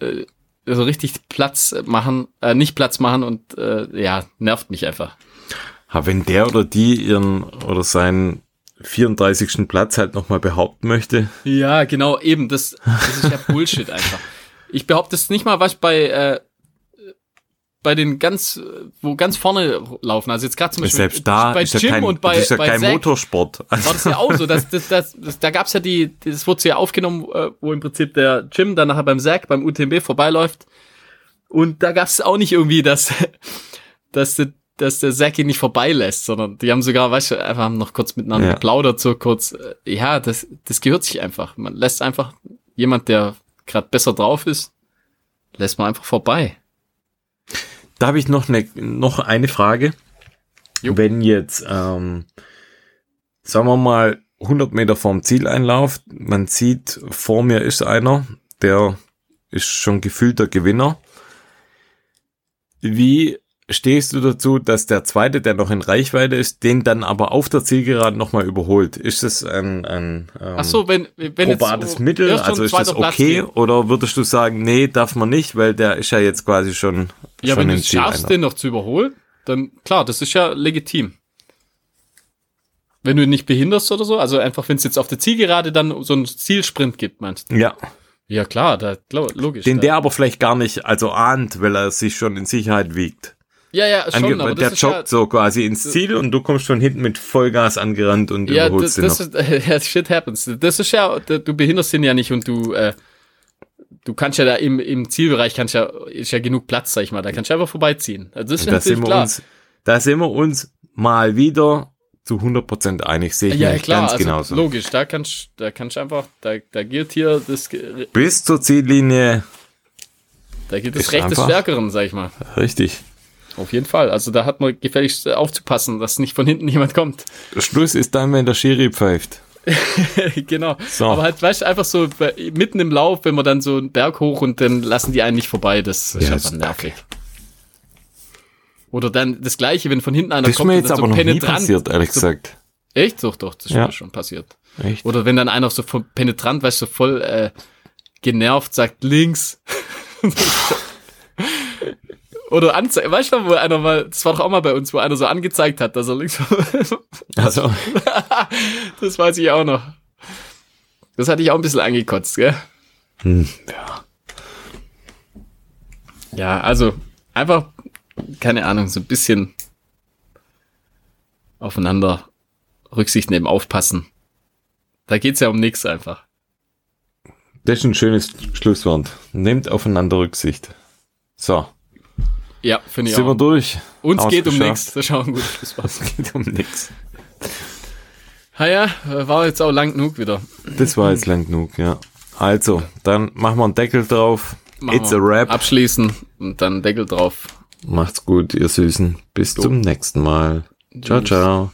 äh, so richtig Platz machen, äh, nicht Platz machen und äh, ja, nervt mich einfach. Ha, wenn der oder die ihren oder seinen 34. Platz halt nochmal behaupten möchte. Ja, genau, eben, das, das ist ja Bullshit einfach. Ich behaupte es nicht mal, was bei, äh, bei den ganz, wo ganz vorne laufen. Also jetzt gerade zum Beispiel Selbst da bei ist Jim ja kein, und bei, das ist ja bei kein Zack Motorsport. War das ja auch so. Das, das, das, das, da gab's ja die, das wurde ja aufgenommen, äh, wo im Prinzip der Jim dann nachher beim Zack, beim UTMB vorbeiläuft. Und da gab's auch nicht irgendwie, dass, dass, dass der Zack ihn nicht vorbeilässt, sondern die haben sogar, weißt du, einfach noch kurz miteinander ja. geplaudert, so kurz. Äh, ja, das, das gehört sich einfach. Man lässt einfach jemand, der gerade besser drauf ist, lässt man einfach vorbei. Da habe ich noch eine, noch eine Frage. Jo. Wenn jetzt, ähm, sagen wir mal, 100 Meter vorm Zieleinlauf, man sieht, vor mir ist einer, der ist schon gefühlter Gewinner. Wie stehst du dazu, dass der zweite, der noch in Reichweite ist, den dann aber auf der Zielgeraden nochmal überholt? Ist das ein, ein ähm, Ach so, wenn, wenn probates so Mittel? Also ist das okay? Oder würdest du sagen, nee, darf man nicht, weil der ist ja jetzt quasi schon. Ja, schon wenn du es schaffst, den noch zu überholen, dann klar, das ist ja legitim. Wenn du ihn nicht behinderst oder so, also einfach, wenn es jetzt auf der Zielgerade dann so einen Zielsprint gibt, meinst du? Ja. Ja, klar, da, logisch. Den da. der aber vielleicht gar nicht, also ahnt, weil er sich schon in Sicherheit wiegt. Ja, ja, schon, aber der joggt ja, so quasi ins Ziel und du kommst schon hinten mit Vollgas angerannt und ja, überholst das, ihn noch. Ist, ja, shit happens. Das ist ja, du behinderst ihn ja nicht und du, äh, du kannst ja da im, im Zielbereich kannst ja, ist ja genug Platz, sag ich mal, da kannst du einfach vorbeiziehen. Also das ist da sind wir klar. Uns, da sind wir uns mal wieder zu 100% einig, sehe ich ja, klar, ganz also genauso. Logisch, da kannst da kannst einfach, da, da gilt hier das bis zur Ziellinie. Da gilt das Recht des Stärkeren, sag ich mal. Richtig. Auf jeden Fall. Also da hat man gefälligst aufzupassen, dass nicht von hinten jemand kommt. Schluss ist dann, wenn der Schiri pfeift. genau. So. Aber halt, weißt du, einfach so mitten im Lauf, wenn man dann so einen Berg hoch und dann lassen die einen nicht vorbei, das ist ja, einfach nervig. Oder dann das gleiche, wenn von hinten einer das kommt. Das ist mir jetzt aber so noch penetrant, nie passiert, ehrlich so, gesagt. Echt? Doch, doch, das ist ja. mir schon passiert. Echt? Oder wenn dann einer so penetrant, weißt du, so voll äh, genervt sagt, links. Oder anzeigt, weißt du, wo einer mal, das war doch auch mal bei uns, wo einer so angezeigt hat, dass er links. also. das weiß ich auch noch. Das hatte ich auch ein bisschen angekotzt, gell? Hm, ja. Ja, also einfach, keine Ahnung, so ein bisschen aufeinander Rücksicht nehmen, aufpassen. Da geht's ja um nichts einfach. Das ist ein schönes Schlusswort. Nehmt aufeinander Rücksicht. So. Ja, finde ich Sind auch. wir durch. Uns geht um nichts. Das ein gutes Schlusswort. Es geht um nichts. Ha ja, war jetzt auch lang genug wieder. Das war jetzt lang genug, ja. Also, dann machen wir einen Deckel drauf. Machen It's a wrap. Abschließen und dann Deckel drauf. Macht's gut, ihr Süßen. Bis so. zum nächsten Mal. Ciao, ciao.